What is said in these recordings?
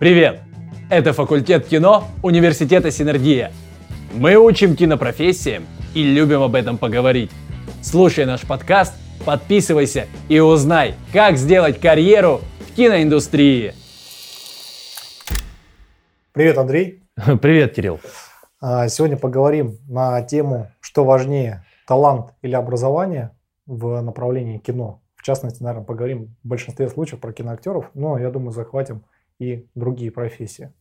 Привет! Это факультет кино Университета Синергия. Мы учим кинопрофессиям и любим об этом поговорить. Слушай наш подкаст, подписывайся и узнай, как сделать карьеру в киноиндустрии. Привет, Андрей. Привет, Кирилл. А, сегодня поговорим на тему, что важнее, талант или образование в направлении кино. В частности, наверное, поговорим в большинстве случаев про киноактеров, но я думаю, захватим и другие профессии.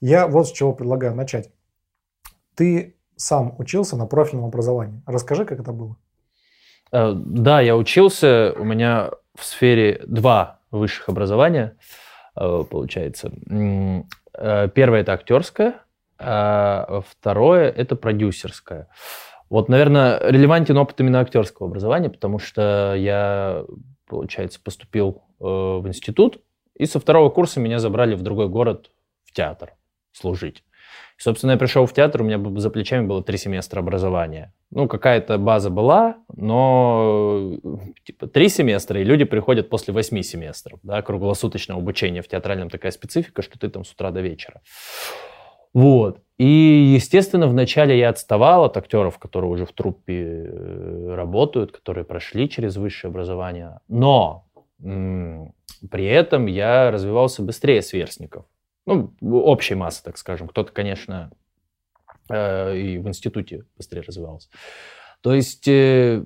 Я вот с чего предлагаю начать. Ты сам учился на профильном образовании. Расскажи, как это было. Э, да, я учился. У меня в сфере два высших образования, э, получается. Э, первое это актерское, а второе это продюсерское. Вот, наверное, релевантен опыт именно актерского образования, потому что я, получается, поступил в институт, и со второго курса меня забрали в другой город, в театр, служить. И, собственно, я пришел в театр, у меня за плечами было три семестра образования. Ну, какая-то база была, но типа три семестра, и люди приходят после восьми семестров, да, круглосуточного обучения в театральном такая специфика, что ты там с утра до вечера. Вот. И, естественно, вначале я отставал от актеров, которые уже в труппе э, работают, которые прошли через высшее образование. Но при этом я развивался быстрее сверстников. Ну, общей массы, так скажем. Кто-то, конечно, э, и в институте быстрее развивался. То есть э,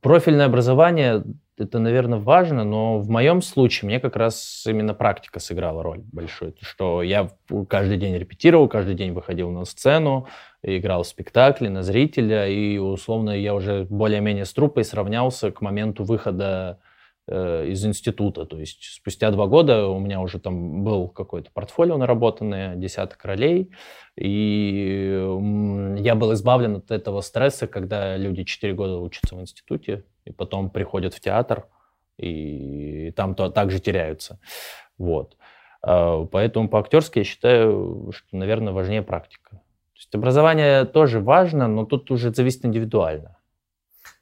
профильное образование это, наверное, важно, но в моем случае мне как раз именно практика сыграла роль большую, что я каждый день репетировал, каждый день выходил на сцену, играл в спектакли на зрителя, и условно я уже более-менее с труппой сравнялся к моменту выхода из института. То есть спустя два года у меня уже там был какое-то портфолио наработанное, десяток ролей, и я был избавлен от этого стресса, когда люди четыре года учатся в институте, и потом приходят в театр, и там то также теряются. Вот. А, поэтому по-актерски я считаю, что, наверное, важнее практика. То есть образование тоже важно, но тут уже зависит индивидуально.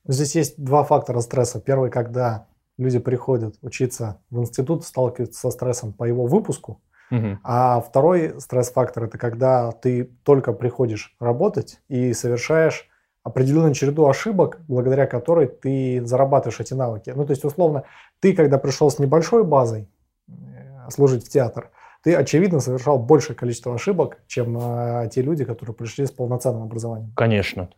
Здесь есть два фактора стресса. Первый, когда люди приходят учиться в институт, сталкиваются со стрессом по его выпуску. Угу. А второй стресс-фактор это когда ты только приходишь работать и совершаешь определенную череду ошибок, благодаря которой ты зарабатываешь эти навыки. Ну, то есть, условно, ты, когда пришел с небольшой базой э, служить в театр, ты, очевидно, совершал большее количество ошибок, чем э, те люди, которые пришли с полноценным образованием. Конечно.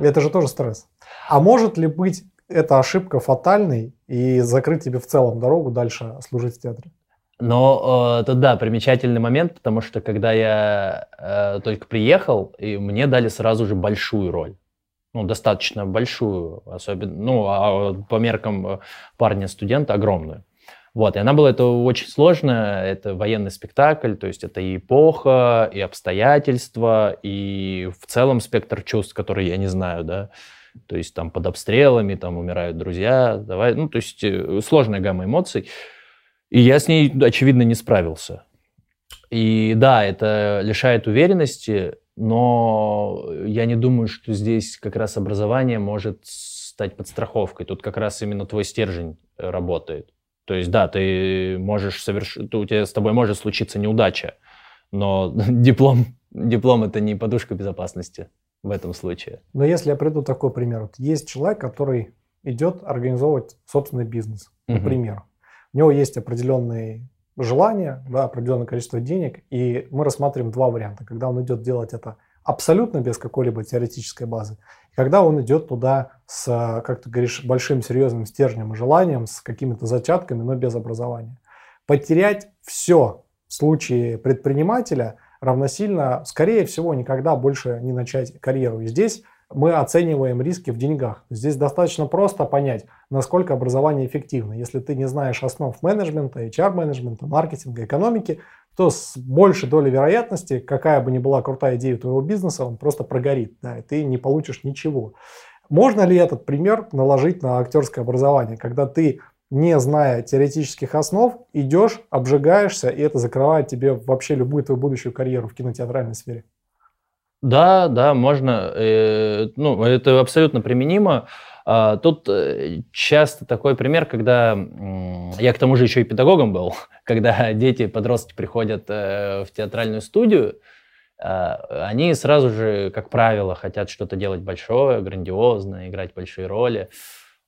Это же тоже стресс. А может ли быть эта ошибка фатальной и закрыть тебе в целом дорогу дальше служить в театре. Но э, это да, примечательный момент, потому что когда я э, только приехал, и мне дали сразу же большую роль. Ну, достаточно большую, особенно, ну, а по меркам э, парня-студента огромную. Вот, и она была, это очень сложно, это военный спектакль, то есть это и эпоха, и обстоятельства, и в целом спектр чувств, которые я не знаю, да, то есть там под обстрелами, там умирают друзья, давай, ну, то есть э, сложная гамма эмоций. И я с ней, очевидно, не справился. И да, это лишает уверенности, но я не думаю, что здесь как раз образование может стать подстраховкой. Тут как раз именно твой стержень э, работает. То есть, да, ты можешь совершить, у тебя с тобой может случиться неудача, но диплом, диплом это не подушка безопасности в этом случае. Но если я приду такой пример, вот есть человек, который идет организовывать собственный бизнес, угу. например. У него есть определенные желания, да, определенное количество денег, и мы рассматриваем два варианта. Когда он идет делать это абсолютно без какой-либо теоретической базы, и когда он идет туда с, как ты говоришь, большим серьезным стержнем и желанием, с какими-то зачатками, но без образования. Потерять все в случае предпринимателя – равносильно, скорее всего, никогда больше не начать карьеру. И здесь мы оцениваем риски в деньгах. Здесь достаточно просто понять, насколько образование эффективно. Если ты не знаешь основ менеджмента, HR-менеджмента, маркетинга, экономики, то с большей долей вероятности, какая бы ни была крутая идея твоего бизнеса, он просто прогорит, да, и ты не получишь ничего. Можно ли этот пример наложить на актерское образование, когда ты не зная теоретических основ, идешь, обжигаешься, и это закрывает тебе вообще любую твою будущую карьеру в кинотеатральной сфере. Да, да, можно. Э, ну, это абсолютно применимо. А, тут э, часто такой пример, когда я к тому же еще и педагогом был, когда дети, подростки приходят э, в театральную студию, а, они сразу же, как правило, хотят что-то делать большое, грандиозное, играть большие роли.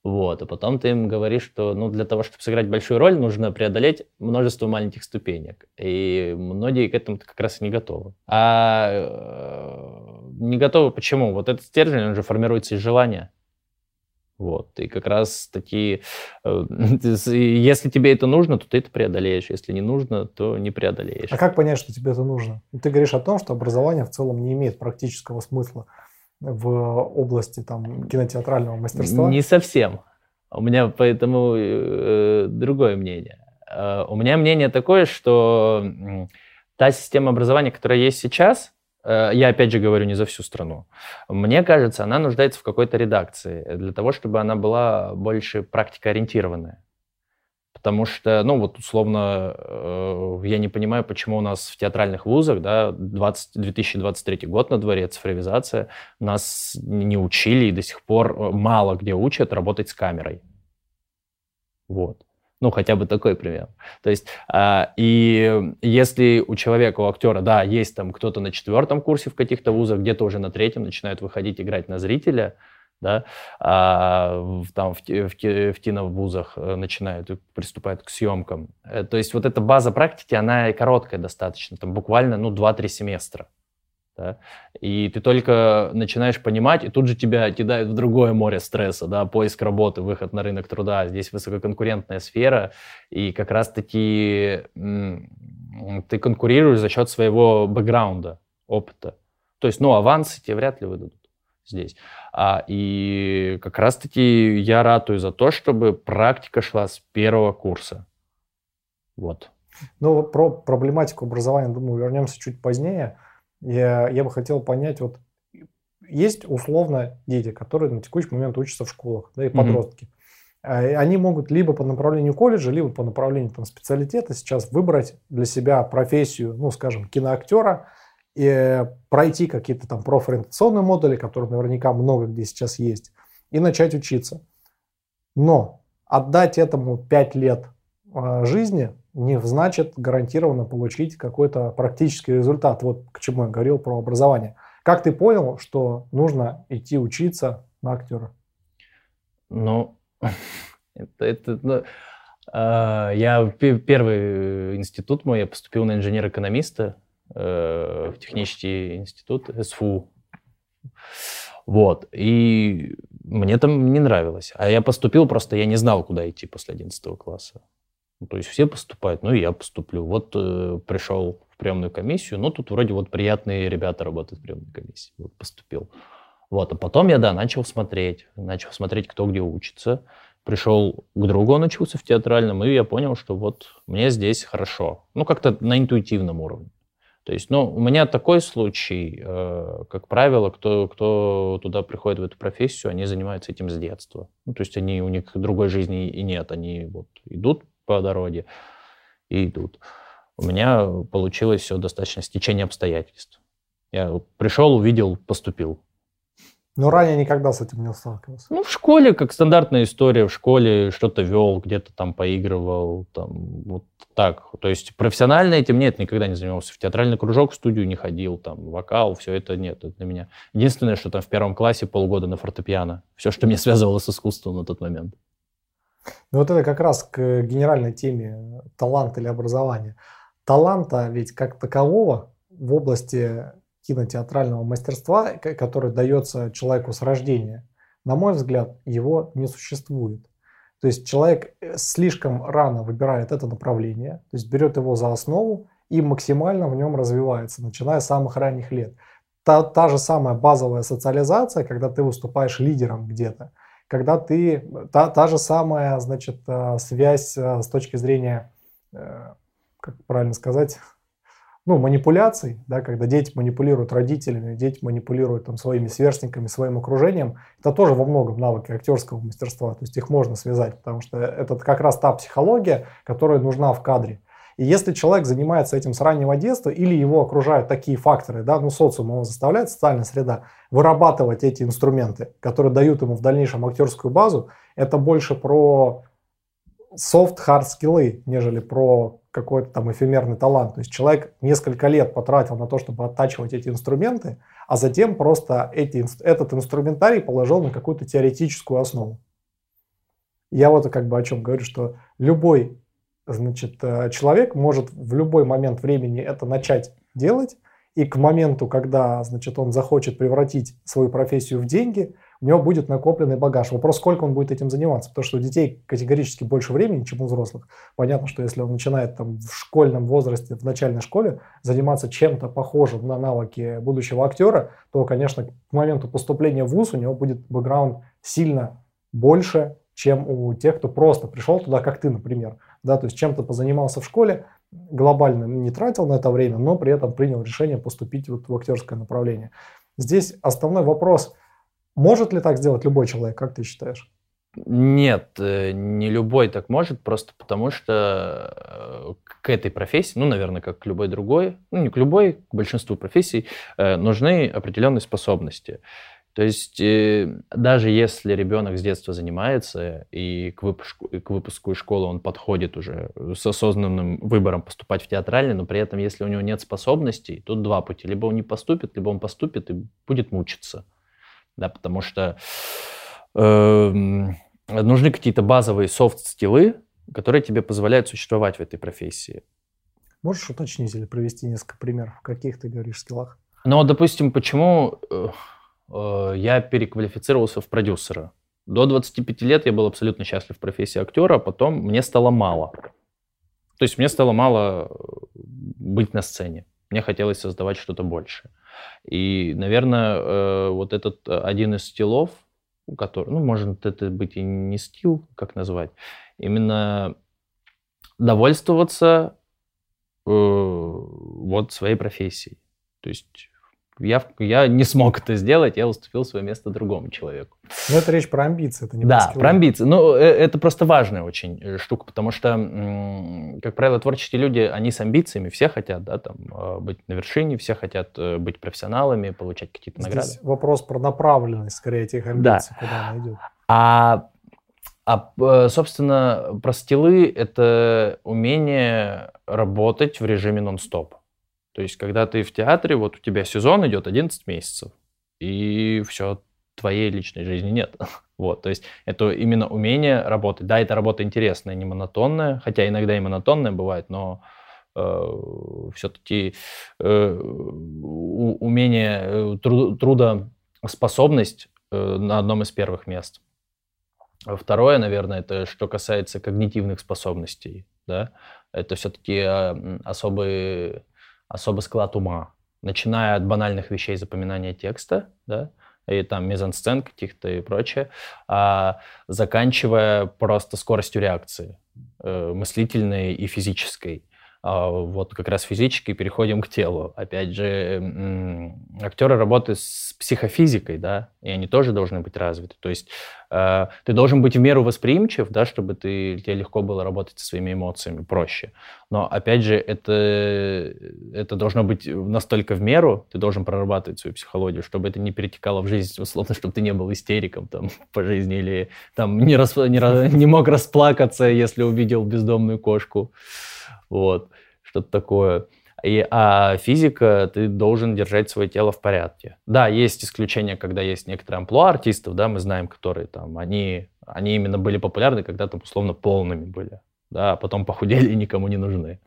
Вот, а потом ты им говоришь, что ну, для того, чтобы сыграть большую роль, нужно преодолеть множество маленьких ступенек. И многие к этому как раз и не готовы. А э, не готовы почему? Вот этот стержень, он же формируется из желания. Вот. И как раз такие, э, если тебе это нужно, то ты это преодолеешь. Если не нужно, то не преодолеешь. А как понять, что тебе это нужно? Ты говоришь о том, что образование в целом не имеет практического смысла в области там, кинотеатрального мастерства? Не совсем. У меня поэтому э, другое мнение. Э, у меня мнение такое, что э, та система образования, которая есть сейчас, э, я опять же говорю не за всю страну, мне кажется, она нуждается в какой-то редакции для того, чтобы она была больше практикоориентированная. Потому что, ну вот условно, э, я не понимаю, почему у нас в театральных вузах, да, 20, 2023 год на дворе, цифровизация, нас не учили и до сих пор э, мало где учат работать с камерой. Вот. Ну, хотя бы такой пример. То есть, э, и если у человека, у актера, да, есть там кто-то на четвертом курсе в каких-то вузах, где-то уже на третьем начинают выходить играть на зрителя, да, а там в, в, в киновузах э, начинают приступают к съемкам. Э, то есть вот эта база практики, она короткая достаточно, там буквально, ну, 2-3 семестра. Да? И ты только начинаешь понимать, и тут же тебя кидают в другое море стресса, да, поиск работы, выход на рынок труда. Здесь высококонкурентная сфера, и как раз-таки ты конкурируешь за счет своего бэкграунда, опыта. То есть, ну, авансы тебе вряд ли выдадут здесь. А, и как раз-таки я ратую за то, чтобы практика шла с первого курса. Вот. Ну, про проблематику образования, думаю, вернемся чуть позднее. Я, я бы хотел понять, вот есть условно дети, которые на текущий момент учатся в школах, да, и подростки. Mm-hmm. Они могут либо по направлению колледжа, либо по направлению там, специалитета сейчас выбрать для себя профессию, ну, скажем, киноактера, и пройти какие-то там профориентационные модули, которые наверняка много где сейчас есть, и начать учиться. Но отдать этому 5 лет а, жизни не значит гарантированно получить какой-то практический результат. Вот к чему я говорил про образование. Как ты понял, что нужно идти учиться на актера? Ну, это, это ну, э, я первый институт мой, я поступил на инженер-экономиста Э, в технический институт СФУ. Вот. И мне там не нравилось. А я поступил, просто я не знал, куда идти после 11 класса. Ну, то есть все поступают, ну и я поступлю. Вот э, пришел в приемную комиссию, ну тут вроде вот приятные ребята работают в приемной комиссии. Вот поступил. Вот, а потом я, да, начал смотреть. Начал смотреть, кто где учится. Пришел к другу, он учился в театральном, и я понял, что вот мне здесь хорошо. Ну, как-то на интуитивном уровне. То есть, ну, у меня такой случай, э, как правило, кто, кто туда приходит в эту профессию, они занимаются этим с детства. Ну, то есть они, у них другой жизни и нет, они вот идут по дороге и идут. У меня получилось все достаточно стечение обстоятельств. Я пришел, увидел, поступил. Но ранее никогда с этим не сталкивался. Ну, в школе, как стандартная история, в школе что-то вел, где-то там поигрывал, там, вот так. То есть профессионально этим нет, никогда не занимался. В театральный кружок, в студию не ходил, там, вокал, все это нет, это для меня. Единственное, что там в первом классе полгода на фортепиано. Все, что меня связывало с искусством на тот момент. Ну, вот это как раз к генеральной теме талант или образование. Таланта ведь как такового в области кинотеатрального мастерства, который дается человеку с рождения, на мой взгляд, его не существует. То есть человек э, слишком рано выбирает это направление, то есть берет его за основу и максимально в нем развивается, начиная с самых ранних лет. Та, та же самая базовая социализация, когда ты выступаешь лидером где-то, когда ты, та, та же самая, значит, э, связь э, с точки зрения, как правильно сказать, ну, манипуляций, да, когда дети манипулируют родителями, дети манипулируют там, своими сверстниками, своим окружением, это тоже во многом навыки актерского мастерства, то есть их можно связать, потому что это как раз та психология, которая нужна в кадре. И если человек занимается этим с раннего детства или его окружают такие факторы, да, ну социум его заставляет, социальная среда, вырабатывать эти инструменты, которые дают ему в дальнейшем актерскую базу, это больше про soft-hard скиллы, нежели про какой-то там эфемерный талант. То есть человек несколько лет потратил на то, чтобы оттачивать эти инструменты, а затем просто эти, этот инструментарий положил на какую-то теоретическую основу. Я вот как бы о чем говорю, что любой значит, э, человек может в любой момент времени это начать делать, и к моменту, когда значит, он захочет превратить свою профессию в деньги – у него будет накопленный багаж. Вопрос, сколько он будет этим заниматься, потому что у детей категорически больше времени, чем у взрослых. Понятно, что если он начинает там в школьном возрасте, в начальной школе заниматься чем-то похожим на навыки будущего актера, то, конечно, к моменту поступления в ВУЗ у него будет бэкграунд сильно больше, чем у тех, кто просто пришел туда, как ты, например. Да, то есть чем-то позанимался в школе, глобально не тратил на это время, но при этом принял решение поступить вот в актерское направление. Здесь основной вопрос – может ли так сделать любой человек, как ты считаешь? Нет, э, не любой так может, просто потому что э, к этой профессии, ну, наверное, как к любой другой, ну, не к любой, к большинству профессий, э, нужны определенные способности. То есть даже если ребенок с детства занимается и к выпуску, и к выпуску из школы он подходит уже с осознанным выбором поступать в театральный, но при этом если у него нет способностей, тут два пути. Либо он не поступит, либо он поступит и будет мучиться да, потому что э, нужны какие-то базовые софт-скиллы, которые тебе позволяют существовать в этой профессии. Можешь уточнить или привести несколько примеров, в каких ты говоришь скиллах? Ну, допустим, почему э, э, я переквалифицировался в продюсера. До 25 лет я был абсолютно счастлив в профессии актера, а потом мне стало мало. То есть мне стало мало э, быть на сцене. Мне хотелось создавать что-то большее. И, наверное, э, вот этот э, один из стилов, который, ну, может это быть и не стил, как назвать, именно довольствоваться э, вот своей профессией. То есть я, я не смог это сделать, я уступил свое место другому человеку. Но это речь про амбиции, это не Да, про, про амбиции. Ну, э, это просто важная очень э, штука, потому что, как правило, творческие люди, они с амбициями, все хотят да, там, э, быть на вершине, все хотят быть профессионалами, получать какие-то награды. Здесь вопрос про направленность, скорее, этих амбиций, да. куда она идет. А а, собственно, про стилы — это умение работать в режиме нон-стоп. То есть, когда ты в театре, вот у тебя сезон идет 11 месяцев, и все, твоей личной жизни нет. Вот, то есть это именно умение работать. Да, это работа интересная, не монотонная, хотя иногда и монотонная бывает, но э, все-таки э, умение, э, труд, трудоспособность э, на одном из первых мест. Второе, наверное, это что касается когнитивных способностей. Да? Это все-таки э, особые особый склад ума, начиная от банальных вещей запоминания текста, да, и там мизансцен каких-то и прочее, а заканчивая просто скоростью реакции, э, мыслительной и физической. А вот как раз физически переходим к телу. Опять же, актеры работают с психофизикой, да, и они тоже должны быть развиты. То есть э, ты должен быть в меру восприимчив, да, чтобы ты, тебе легко было работать со своими эмоциями, проще. Но опять же, это, это должно быть настолько в меру, ты должен прорабатывать свою психологию, чтобы это не перетекало в жизнь, условно, чтобы ты не был истериком там по жизни или там не, рас, не, не мог расплакаться, если увидел бездомную кошку. Вот, что-то такое. И, а физика, ты должен держать свое тело в порядке. Да, есть исключения, когда есть некоторые амплуа артистов, да, мы знаем, которые там, они, они именно были популярны, когда там условно полными были, да, а потом похудели и никому не нужны.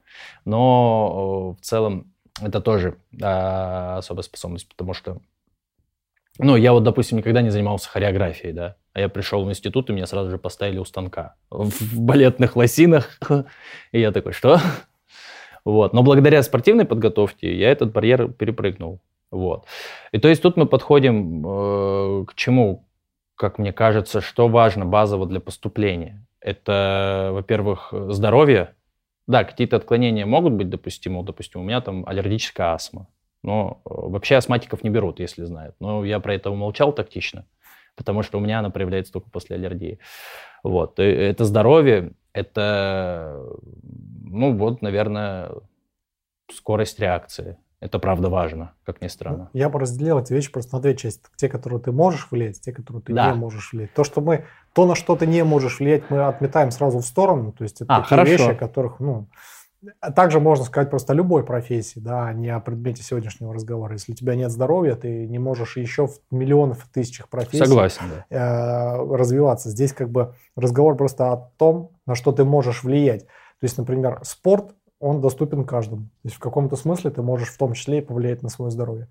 Но в целом это тоже а, особая способность, потому что, ну, я вот, допустим, никогда не занимался хореографией, да, а я пришел в институт, и меня сразу же поставили у станка в балетных лосинах. И я такой, что? Вот. Но благодаря спортивной подготовке я этот барьер перепрыгнул. Вот. И то есть тут мы подходим э, к чему, как мне кажется, что важно базово для поступления. Это, во-первых, здоровье. Да, какие-то отклонения могут быть допустимы. Допустим, у меня там аллергическая астма. Но э, вообще астматиков не берут, если знают. Но я про это умолчал тактично потому что у меня она проявляется только после аллергии. Вот. Это здоровье, это ну вот, наверное, скорость реакции. Это правда важно, как ни странно. Я бы разделил эти вещи просто на две части. Те, которые ты можешь влиять, те, которые ты да. не можешь влиять. То, что мы, то, на что ты не можешь влиять, мы отметаем сразу в сторону. То есть это а, такие хорошо. вещи, о которых, ну, также можно сказать просто о любой профессии, да, а не о предмете сегодняшнего разговора. Если у тебя нет здоровья, ты не можешь еще в миллионах, в тысячах профессий Согласен, да. э, развиваться. Здесь как бы разговор просто о том, на что ты можешь влиять. То есть, например, спорт он доступен каждому. То есть в каком-то смысле ты можешь в том числе и повлиять на свое здоровье.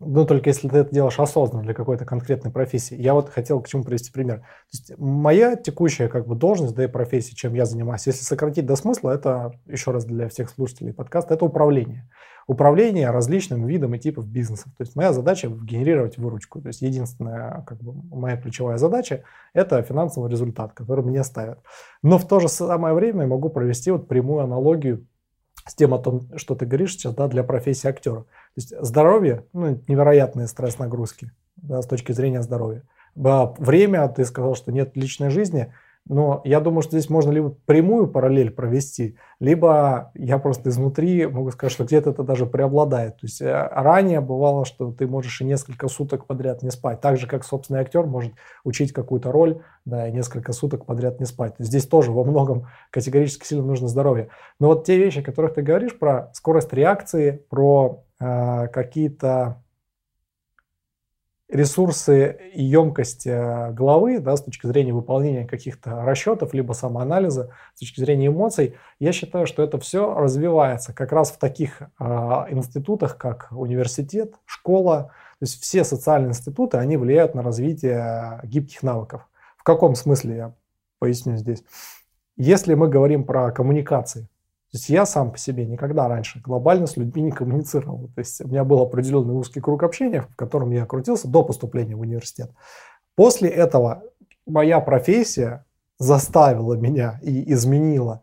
Но только если ты это делаешь осознанно для какой-то конкретной профессии. Я вот хотел к чему привести пример. То есть моя текущая как бы должность, да и профессия, чем я занимаюсь, если сократить до смысла, это, еще раз для всех слушателей подкаста, это управление. Управление различным видом и типов бизнесов. То есть моя задача генерировать выручку. То есть единственная как бы, моя ключевая задача – это финансовый результат, который мне ставят. Но в то же самое время могу провести вот прямую аналогию с тем о том, что ты говоришь сейчас, да, для профессии актера. То есть здоровье, ну, невероятные стресс-нагрузки да, с точки зрения здоровья. Время, ты сказал, что нет личной жизни – но я думаю, что здесь можно либо прямую параллель провести, либо я просто изнутри могу сказать, что где-то это даже преобладает. То есть э, ранее бывало, что ты можешь и несколько суток подряд не спать. Так же, как собственный актер может учить какую-то роль, да, и несколько суток подряд не спать. Здесь тоже во многом категорически сильно нужно здоровье. Но вот те вещи, о которых ты говоришь, про скорость реакции, про э, какие-то ресурсы и емкость э, головы да, с точки зрения выполнения каких-то расчетов, либо самоанализа, с точки зрения эмоций, я считаю, что это все развивается как раз в таких э, институтах, как университет, школа. То есть все социальные институты, они влияют на развитие гибких навыков. В каком смысле, я поясню здесь. Если мы говорим про коммуникации, то есть я сам по себе никогда раньше глобально с людьми не коммуницировал. То есть у меня был определенный узкий круг общения, в котором я крутился до поступления в университет. После этого моя профессия заставила меня и изменила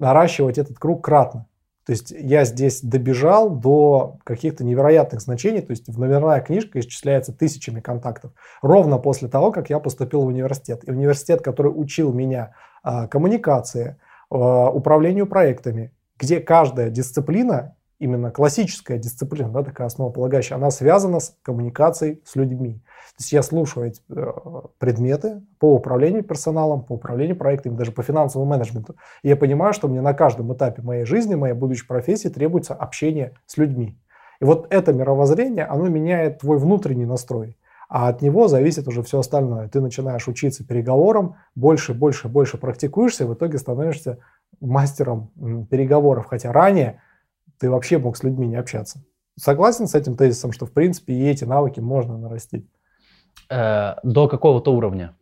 наращивать этот круг кратно. То есть я здесь добежал до каких-то невероятных значений, то есть в номерная книжка исчисляется тысячами контактов. Ровно после того, как я поступил в университет. И университет, который учил меня а, коммуникации, Э, управлению проектами, где каждая дисциплина, именно классическая дисциплина, да, такая основополагающая, она связана с коммуникацией с людьми. То есть я слушаю эти э, предметы по управлению персоналом, по управлению проектами, даже по финансовому менеджменту. И я понимаю, что мне на каждом этапе моей жизни, моей будущей профессии требуется общение с людьми. И вот это мировоззрение, оно меняет твой внутренний настрой а от него зависит уже все остальное. Ты начинаешь учиться переговорам, больше, больше, больше практикуешься, и в итоге становишься мастером переговоров, хотя ранее ты вообще мог с людьми не общаться. Согласен с этим тезисом, что в принципе и эти навыки можно нарастить? Э, до какого-то уровня.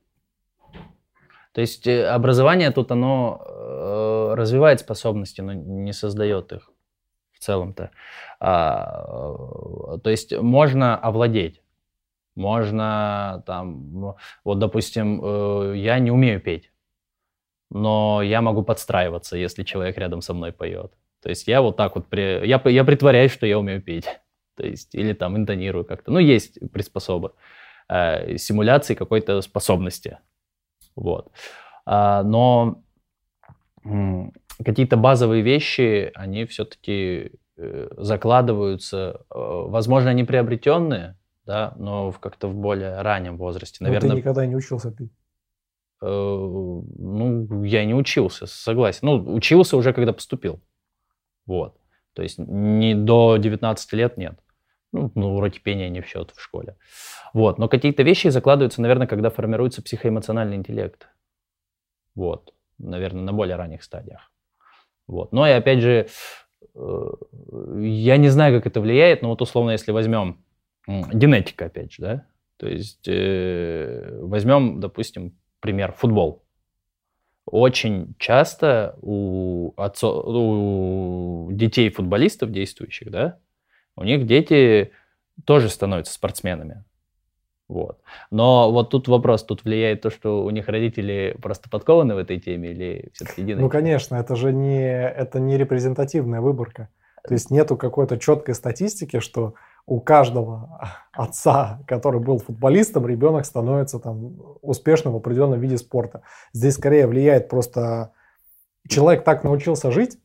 То есть э, образование тут оно э, развивает способности, но не создает их в целом-то. А, то есть можно овладеть можно там, вот, допустим, э, я не умею петь, но я могу подстраиваться, если человек рядом со мной поет. То есть я вот так вот, при, я, я притворяюсь, что я умею петь. То есть, или там интонирую как-то. Ну, есть приспособы. Э, симуляции какой-то способности. Вот. А, но какие-то базовые вещи, они все-таки э, закладываются, возможно, они приобретенные, да, но как-то в более раннем возрасте. Наверное, но ты никогда не учился пить? Э, ну, я не учился, согласен. Ну, учился уже, когда поступил. Вот. То есть не до 19 лет нет. Ну, ну, уроки пения не в счет в школе. Вот. Но какие-то вещи закладываются, наверное, когда формируется психоэмоциональный интеллект. Вот. Наверное, на более ранних стадиях. Вот. Но и опять же, э, я не знаю, как это влияет, но вот условно, если возьмем генетика, опять же, да. То есть э, возьмем, допустим, пример футбол. Очень часто у, отцов, у детей футболистов действующих, да, у них дети тоже становятся спортсменами. Вот. Но вот тут вопрос, тут влияет то, что у них родители просто подкованы в этой теме или все-таки генетика? Ну, конечно, это же не, это не репрезентативная выборка. То есть нету какой-то четкой статистики, что у каждого отца, который был футболистом, ребенок становится там успешным в определенном виде спорта. Здесь скорее влияет просто человек так научился жить,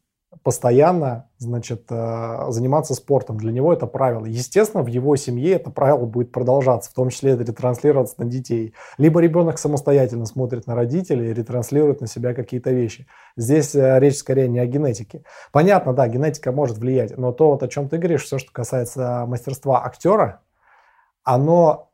постоянно, значит, э, заниматься спортом. Для него это правило. Естественно, в его семье это правило будет продолжаться, в том числе это ретранслироваться на детей. Либо ребенок самостоятельно смотрит на родителей и ретранслирует на себя какие-то вещи. Здесь э, речь скорее не о генетике. Понятно, да, генетика может влиять, но то, вот, о чем ты говоришь, все, что касается мастерства актера, оно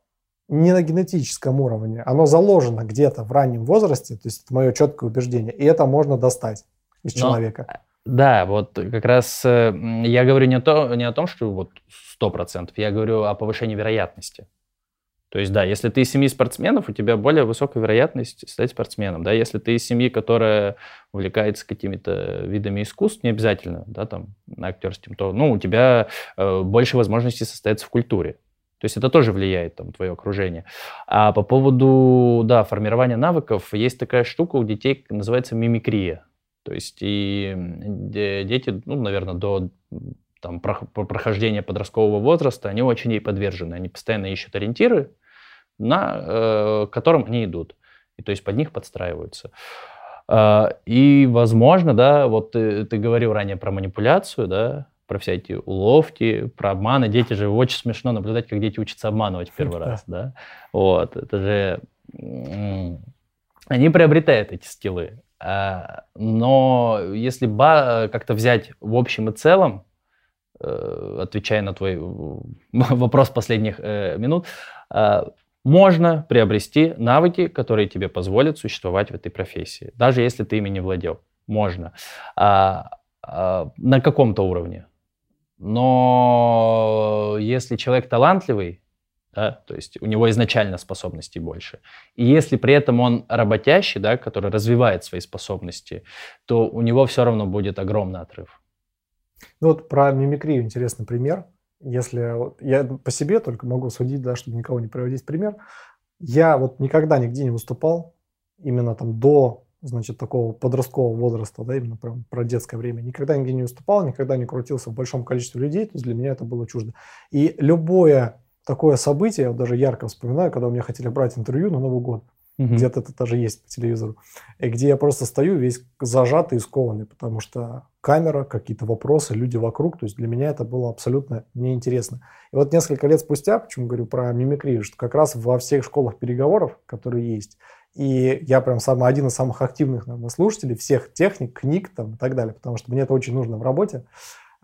не на генетическом уровне, оно заложено где-то в раннем возрасте, то есть это мое четкое убеждение, и это можно достать из Но человека. Да, вот как раз э, я говорю не, то, не о том, что вот 100%, я говорю о повышении вероятности. То есть, да, если ты из семьи спортсменов, у тебя более высокая вероятность стать спортсменом. Да, если ты из семьи, которая увлекается какими-то видами искусств, не обязательно, да, там, актерским, то, ну, у тебя э, больше возможностей состояться в культуре. То есть это тоже влияет, там, твое окружение. А по поводу, да, формирования навыков, есть такая штука у детей, называется мимикрия. То есть и дети, ну, наверное, до там, прохождения подросткового возраста, они очень ей подвержены. Они постоянно ищут ориентиры, на э, которым они идут. И то есть под них подстраиваются. Э, и, возможно, да, вот ты, ты говорил ранее про манипуляцию, да, про все эти уловки, про обманы. Дети же очень смешно наблюдать, как дети учатся обманывать первый раз, да. Вот, это же... Они приобретают эти скиллы. А, но если как-то взять в общем и целом, э, отвечая на твой вопрос последних э, минут, а, можно приобрести навыки, которые тебе позволят существовать в этой профессии, даже если ты ими не владел. Можно. А, на каком-то уровне. Но если человек талантливый, да, то есть у него изначально способностей больше. И если при этом он работящий, да, который развивает свои способности, то у него все равно будет огромный отрыв. Ну вот про мимикрию интересный пример. Если вот, я по себе только могу судить, да, чтобы никого не приводить пример. Я вот никогда нигде не выступал, именно там до, значит, такого подросткового возраста, да, именно прям про детское время. Никогда нигде не выступал, никогда не крутился в большом количестве людей, то есть для меня это было чуждо. И любое такое событие, я даже ярко вспоминаю, когда у меня хотели брать интервью на Новый год. Угу. Где-то это даже есть по телевизору. И где я просто стою весь зажатый и скованный, потому что камера, какие-то вопросы, люди вокруг. То есть для меня это было абсолютно неинтересно. И вот несколько лет спустя, почему говорю про мимикрию, что как раз во всех школах переговоров, которые есть, и я прям самый один из самых активных, наверное, слушателей всех техник, книг там, и так далее, потому что мне это очень нужно в работе. А,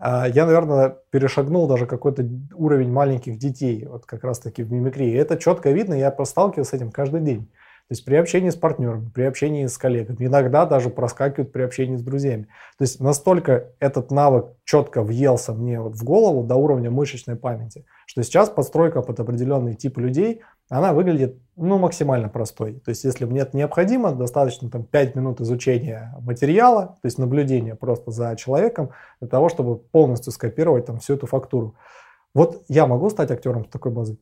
я, наверное, перешагнул даже какой-то уровень маленьких детей, вот как раз-таки в мимикрии. Это четко видно, я сталкиваюсь с этим каждый день. То есть при общении с партнерами, при общении с коллегами, иногда даже проскакивают при общении с друзьями. То есть настолько этот навык четко въелся мне вот в голову до уровня мышечной памяти, что сейчас подстройка под определенный тип людей, она выглядит ну, максимально простой. То есть если мне это необходимо, достаточно там 5 минут изучения материала, то есть наблюдения просто за человеком, для того, чтобы полностью скопировать там всю эту фактуру. Вот я могу стать актером с такой базой?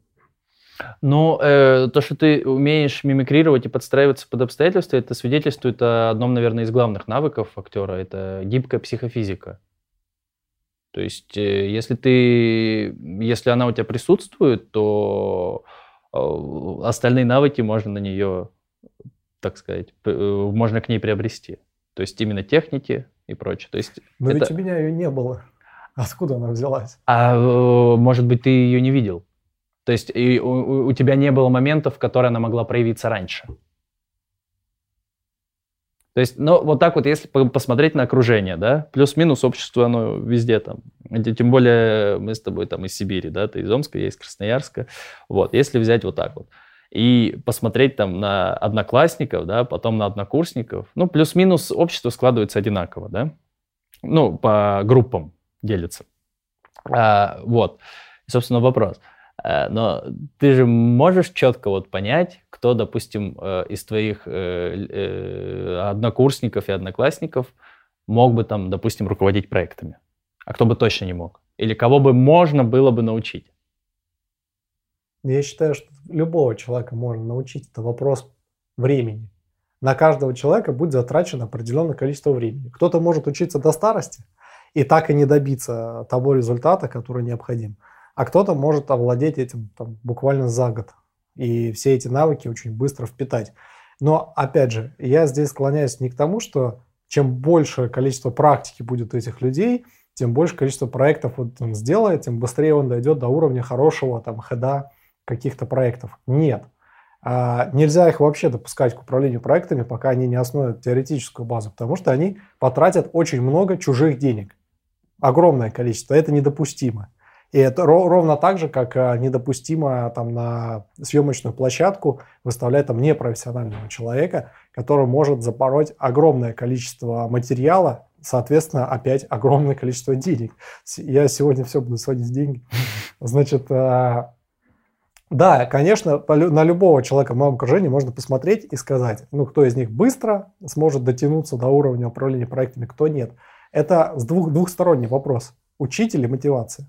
Ну, э, то, что ты умеешь мимикрировать и подстраиваться под обстоятельства, это свидетельствует о одном, наверное, из главных навыков актера. Это гибкая психофизика. То есть, э, если ты, если она у тебя присутствует, то остальные навыки можно на нее, так сказать, э, можно к ней приобрести. То есть именно техники и прочее. То есть Но это... ведь у меня ее не было. Откуда она взялась? А может быть, ты ее не видел? То есть и у, у тебя не было моментов, в которые она могла проявиться раньше. То есть, ну, вот так вот, если посмотреть на окружение, да, плюс-минус общество, оно везде там. Тем более мы с тобой там из Сибири, да, ты из Омска, я из Красноярска. Вот, если взять вот так вот и посмотреть там на одноклассников, да, потом на однокурсников, ну, плюс-минус общество складывается одинаково, да, ну, по группам делится. А, вот, и, собственно, вопрос – но ты же можешь четко вот понять, кто, допустим, э, из твоих э, однокурсников и одноклассников мог бы там, допустим, руководить проектами, а кто бы точно не мог, или кого бы можно было бы научить. Я считаю, что любого человека можно научить. Это вопрос времени. На каждого человека будет затрачено определенное количество времени. Кто-то может учиться до старости и так и не добиться того результата, который необходим а кто-то может овладеть этим там, буквально за год и все эти навыки очень быстро впитать. Но, опять же, я здесь склоняюсь не к тому, что чем больше количество практики будет у этих людей, тем больше количество проектов он сделает, тем быстрее он дойдет до уровня хорошего там хеда каких-то проектов. Нет. А, нельзя их вообще допускать к управлению проектами, пока они не основят теоретическую базу, потому что они потратят очень много чужих денег. Огромное количество. Это недопустимо. И это ровно так же, как а, недопустимо там, на съемочную площадку выставлять там непрофессионального человека, который может запороть огромное количество материала, соответственно, опять огромное количество денег. Я сегодня все буду сводить в деньги. Значит, а, да, конечно, на любого человека в моем окружении можно посмотреть и сказать, ну, кто из них быстро сможет дотянуться до уровня управления проектами, кто нет. Это с двух, двухсторонний вопрос. Учитель и мотивация.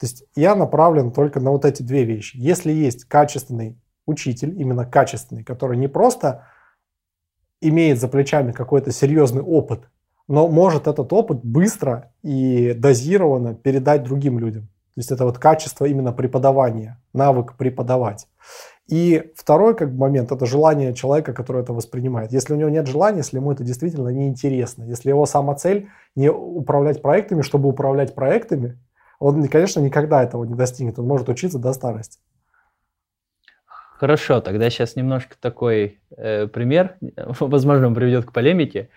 То есть я направлен только на вот эти две вещи. Если есть качественный учитель, именно качественный, который не просто имеет за плечами какой-то серьезный опыт, но может этот опыт быстро и дозированно передать другим людям. То есть это вот качество именно преподавания, навык преподавать. И второй как бы, момент – это желание человека, который это воспринимает. Если у него нет желания, если ему это действительно неинтересно, если его сама цель не управлять проектами, чтобы управлять проектами, он, конечно, никогда этого не достигнет. Он может учиться до старости. Хорошо, тогда сейчас немножко такой э, пример, возможно, он приведет к полемике.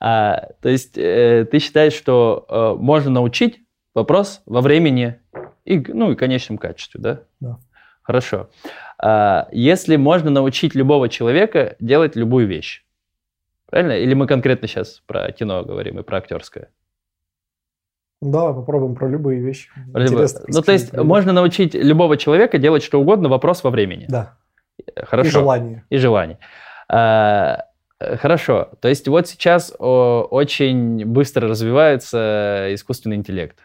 А, то есть э, ты считаешь, что э, можно научить вопрос во времени и, ну, и конечном качестве, да? Да. Хорошо. А, если можно научить любого человека делать любую вещь, правильно? Или мы конкретно сейчас про кино говорим и про актерское? Да, попробуем про любые вещи. Про любые. Ну, то есть можно научить любого человека делать что угодно, вопрос во времени. Да. Хорошо. И желание. И желание. А, хорошо. То есть вот сейчас о, очень быстро развивается искусственный интеллект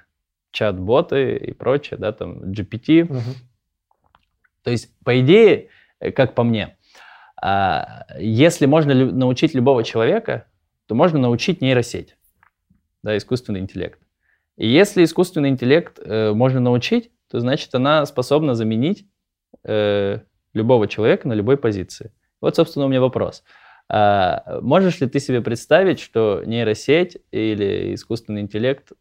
чат-боты и прочее, да, там GPT. Угу. То есть, по идее, э, как по мне, а, если можно научить любого человека, то можно научить нейросеть, да, искусственный интеллект. И если искусственный интеллект э, можно научить, то значит она способна заменить э, любого человека на любой позиции. Вот, собственно, у меня вопрос. А можешь ли ты себе представить, что нейросеть или искусственный интеллект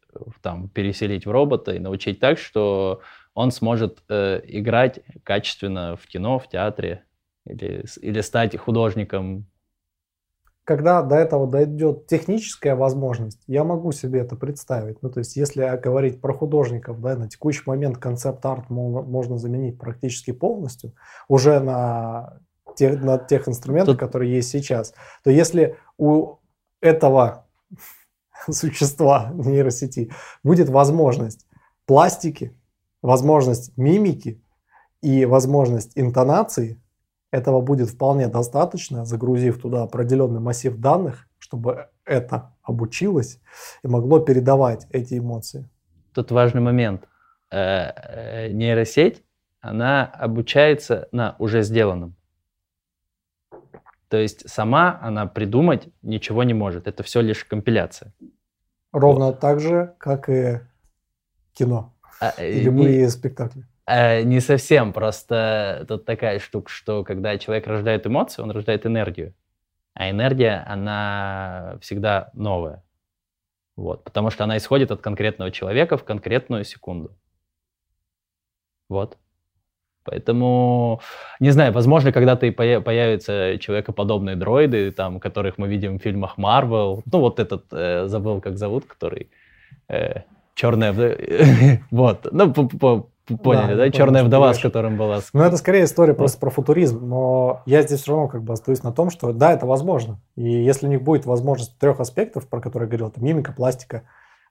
там, переселить в робота и научить так, что он сможет э, играть качественно в кино, в театре или, или стать художником? Когда до этого дойдет техническая возможность, я могу себе это представить. Ну, то есть, если говорить про художников, да, на текущий момент концепт-арт можно заменить практически полностью уже на тех, на тех инструментах, Тут... которые есть сейчас, то если у этого существа нейросети будет возможность пластики, возможность мимики и возможность интонации, этого будет вполне достаточно, загрузив туда определенный массив данных, чтобы это обучилось и могло передавать эти эмоции. Тут важный момент. Э, э, нейросеть, она обучается на уже сделанном. То есть сама она придумать ничего не может. Это все лишь компиляция. Ровно вот. так же, как и кино. А, э, и любые не, спектакли. А, не совсем. Просто тут такая штука, что когда человек рождает эмоции, он рождает энергию. А энергия, она всегда новая. Вот, потому что она исходит от конкретного человека в конкретную секунду. Вот. Поэтому, не знаю, возможно, когда-то и появятся человекоподобные дроиды, там, которых мы видим в фильмах Marvel. Ну, вот этот, э, забыл, как зовут, который... Э, черная... вот, ну, поняли, да? да? Черная вдова, с которым была... Ну, это скорее история просто про футуризм, но я здесь все равно как бы остаюсь на том, что да, это возможно. И если у них будет возможность трех аспектов, про которые я говорил, это мимика, пластика,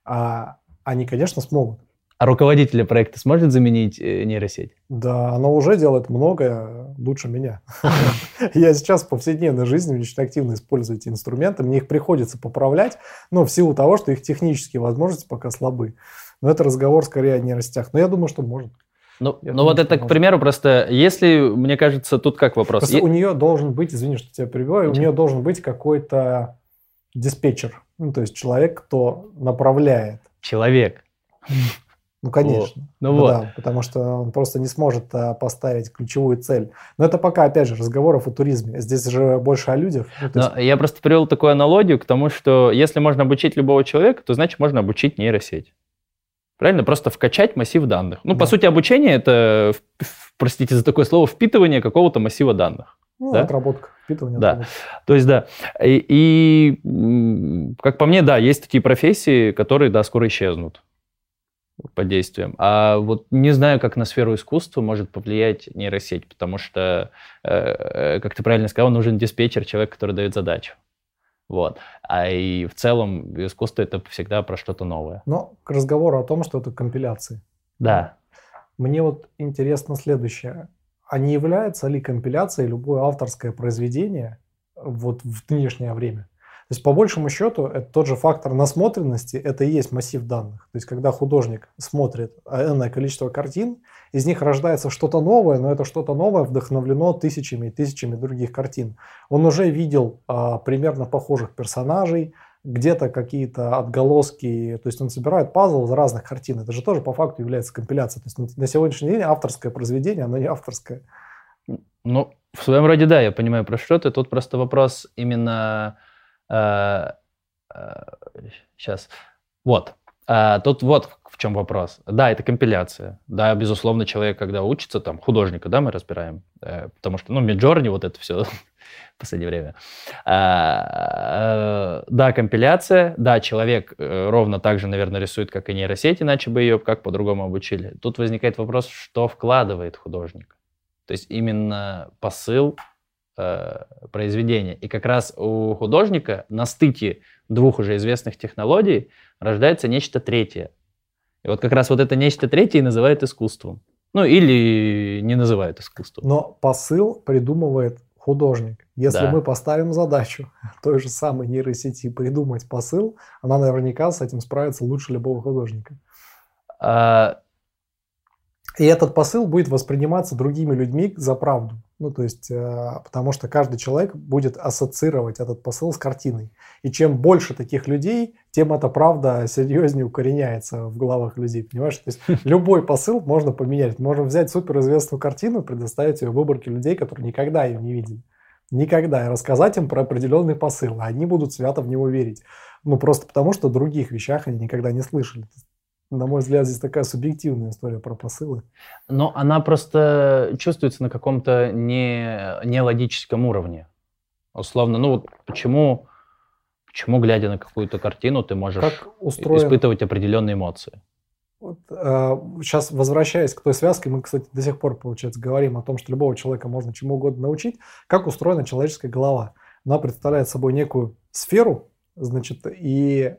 а, они, конечно, смогут. А руководителя проекта сможет заменить э, нейросеть? Да, оно уже делает многое лучше меня. Я сейчас в повседневной жизни очень активно использую эти инструменты. Мне их приходится поправлять, но в силу того, что их технические возможности пока слабы. Но это разговор скорее о нейросетях. Но я думаю, что может. Ну, ну вот это, к примеру, просто если, мне кажется, тут как вопрос? Просто у нее должен быть, извини, что тебя перебиваю, у нее должен быть какой-то диспетчер, ну, то есть человек, кто направляет. Человек. Ну, конечно. Вот. Ну, вот. Да, потому что он просто не сможет а, поставить ключевую цель. Но это пока, опять же, разговоров о туризме. Здесь же больше о людях. Ну, есть... Я просто привел такую аналогию к тому, что если можно обучить любого человека, то значит можно обучить нейросеть. Правильно? Просто вкачать массив данных. Ну, да. по сути, обучение это, простите за такое слово, впитывание какого-то массива данных. Ну, да? отработка, впитывание. Да. Отработка. То есть, да. И, и, как по мне, да, есть такие профессии, которые, да, скоро исчезнут под действием. А вот не знаю, как на сферу искусства может повлиять нейросеть, потому что, э, э, как ты правильно сказал, нужен диспетчер, человек, который дает задачу. Вот. А и в целом искусство это всегда про что-то новое. Но к разговору о том, что это компиляции. Да. Мне вот интересно следующее. А не является ли компиляцией любое авторское произведение вот в нынешнее время? То есть, по большему счету, это тот же фактор насмотренности, это и есть массив данных. То есть, когда художник смотрит энное количество картин, из них рождается что-то новое, но это что-то новое вдохновлено тысячами и тысячами других картин. Он уже видел а, примерно похожих персонажей, где-то какие-то отголоски, то есть он собирает пазл из разных картин. Это же тоже по факту является компиляцией. То есть на сегодняшний день авторское произведение, оно не авторское. Ну, в своем роде, да, я понимаю, про что ты. Тут просто вопрос именно сейчас. Э, э, вот. А, тут вот в чем вопрос. Да, это компиляция. Да, безусловно, человек, когда учится, там, художника, да, мы разбираем, э, потому что, ну, Midjourney, вот это все в последнее время. А, да, компиляция, да, человек ровно так же, наверное, рисует, как и нейросеть, иначе бы ее как по-другому обучили. Тут возникает вопрос, что вкладывает художник. То есть именно посыл э, произведения. И как раз у художника на стыке двух уже известных технологий рождается нечто третье. И вот как раз вот это нечто третье и называют искусством. Ну или не называют искусством. Но посыл придумывает художник. Если да. мы поставим задачу той же самой нейросети придумать посыл, она наверняка с этим справится лучше любого художника. А... И этот посыл будет восприниматься другими людьми за правду. Ну, то есть, э, потому что каждый человек будет ассоциировать этот посыл с картиной. И чем больше таких людей, тем эта правда серьезнее укореняется в головах людей, понимаешь? То есть, любой посыл можно поменять. Можем взять суперизвестную картину, предоставить ее выборке людей, которые никогда ее не видели. Никогда. И рассказать им про определенный посыл. А они будут свято в него верить. Ну, просто потому, что о других вещах они никогда не слышали на мой взгляд, здесь такая субъективная история про посылы. Но она просто чувствуется на каком-то не, нелогическом уровне. Условно, ну вот почему, почему, глядя на какую-то картину, ты можешь как устроен... испытывать определенные эмоции? Вот, э, сейчас возвращаясь к той связке, мы, кстати, до сих пор, получается, говорим о том, что любого человека можно чему угодно научить. Как устроена человеческая голова? Она представляет собой некую сферу, значит, и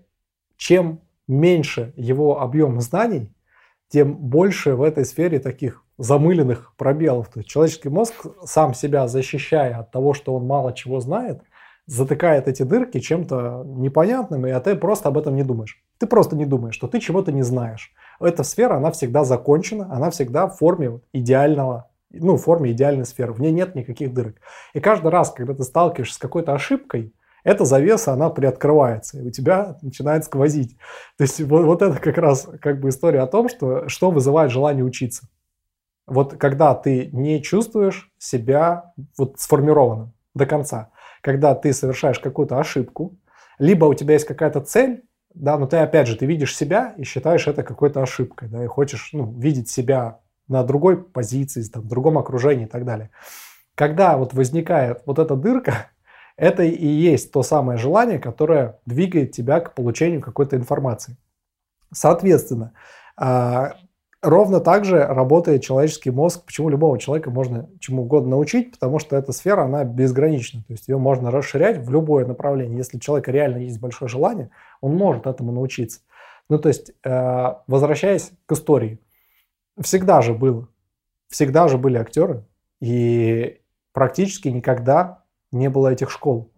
чем меньше его объем знаний, тем больше в этой сфере таких замыленных пробелов. То есть человеческий мозг, сам себя защищая от того, что он мало чего знает, затыкает эти дырки чем-то непонятным, и а ты просто об этом не думаешь. Ты просто не думаешь, что ты чего-то не знаешь. Эта сфера, она всегда закончена, она всегда в форме идеального, ну, в форме идеальной сферы. В ней нет никаких дырок. И каждый раз, когда ты сталкиваешься с какой-то ошибкой, эта завеса, она приоткрывается, и у тебя начинает сквозить. То есть вот, вот это как раз как бы история о том, что, что вызывает желание учиться. Вот когда ты не чувствуешь себя вот сформированным до конца, когда ты совершаешь какую-то ошибку, либо у тебя есть какая-то цель, да, но ты опять же, ты видишь себя и считаешь это какой-то ошибкой, да, и хочешь ну, видеть себя на другой позиции, там, в другом окружении и так далее. Когда вот возникает вот эта дырка, это и есть то самое желание, которое двигает тебя к получению какой-то информации. Соответственно, а, ровно так же работает человеческий мозг. Почему любого человека можно чему угодно научить? Потому что эта сфера, она безгранична. То есть ее можно расширять в любое направление. Если у человека реально есть большое желание, он может этому научиться. Ну, то есть, а, возвращаясь к истории, всегда же было, всегда же были актеры, и практически никогда не было этих школ.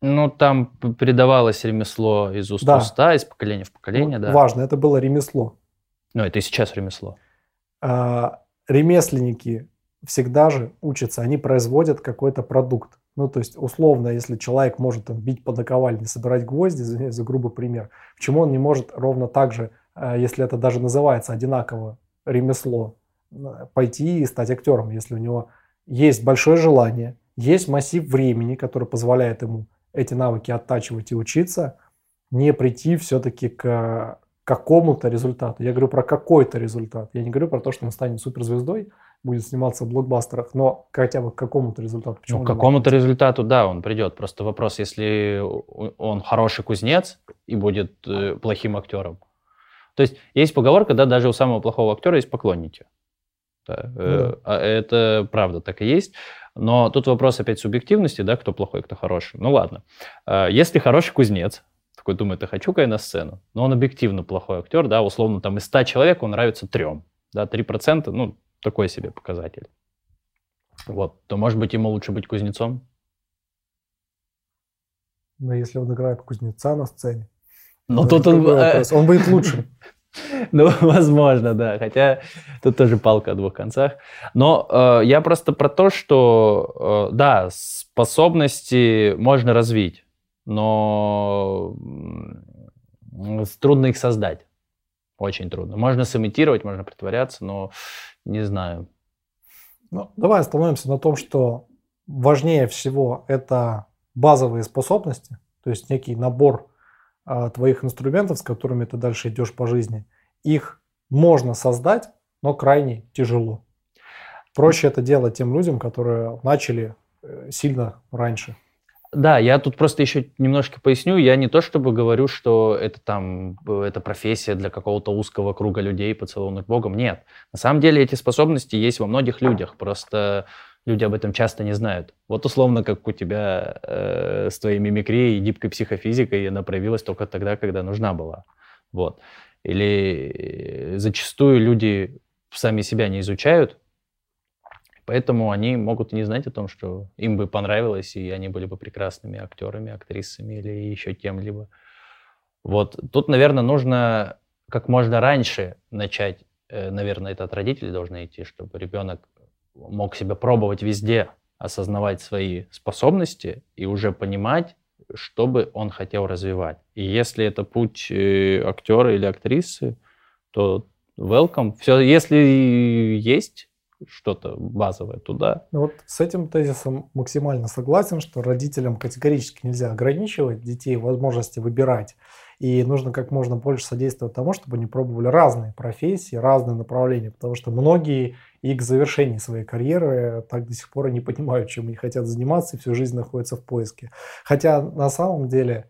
Ну, там передавалось ремесло из уст да. в уста, из поколения в поколение, ну, да. Важно, это было ремесло. Ну, это и сейчас ремесло. А, ремесленники всегда же учатся, они производят какой-то продукт. Ну, то есть, условно, если человек может там, бить по наковальне, собирать гвозди, извиняюсь за грубый пример, почему он не может ровно так же э, если это даже называется одинаково ремесло, пойти и стать актером, если у него есть большое желание, есть массив времени, который позволяет ему эти навыки оттачивать и учиться, не прийти все-таки к какому-то результату. Я говорю про какой-то результат. Я не говорю про то, что он станет суперзвездой, будет сниматься в блокбастерах, но хотя бы к какому-то результату. Почему ну, к какому-то результату, да, он придет. Просто вопрос, если он хороший кузнец и будет э, плохим актером. То есть есть поговорка, да, даже у самого плохого актера есть поклонники. Да, ну, э, да. Это правда так и есть. Но тут вопрос опять субъективности, да, кто плохой, кто хороший. Ну ладно. Э, если хороший кузнец, такой думает, я хочу-ка я на сцену, но он объективно плохой актер, да, условно там из 100 человек он нравится трем, да, 3%, ну, такой себе показатель. Вот, то, может быть, ему лучше быть кузнецом? Но если он играет кузнеца на сцене, но тут он... Э, он будет лучше. Ну, возможно, да. Хотя тут тоже палка о двух концах. Но э, я просто про то, что, э, да, способности можно развить, но трудно их создать. Очень трудно. Можно сымитировать, можно притворяться, но не знаю. Ну, давай остановимся на том, что важнее всего это базовые способности, то есть некий набор твоих инструментов, с которыми ты дальше идешь по жизни. Их можно создать, но крайне тяжело. Проще это делать тем людям, которые начали э, сильно раньше. Да, я тут просто еще немножко поясню. Я не то чтобы говорю, что это там, это профессия для какого-то узкого круга людей, поцелованных Богом. Нет. На самом деле эти способности есть во многих людях. Просто люди об этом часто не знают. Вот условно, как у тебя э, с твоей мимикрией и гибкой психофизикой она проявилась только тогда, когда нужна была. Вот. Или э, зачастую люди сами себя не изучают, Поэтому они могут не знать о том, что им бы понравилось, и они были бы прекрасными актерами, актрисами или еще кем-либо. Вот тут, наверное, нужно как можно раньше начать, э, наверное, это от родителей должно идти, чтобы ребенок мог себя пробовать везде, осознавать свои способности и уже понимать, что бы он хотел развивать. И если это путь э, актера или актрисы, то welcome. Все, если есть что-то базовое туда. Ну вот с этим тезисом максимально согласен, что родителям категорически нельзя ограничивать детей возможности выбирать. И нужно как можно больше содействовать тому, чтобы они пробовали разные профессии, разные направления, потому что многие и к завершении своей карьеры так до сих пор и не понимают, чем они хотят заниматься, и всю жизнь находятся в поиске. Хотя на самом деле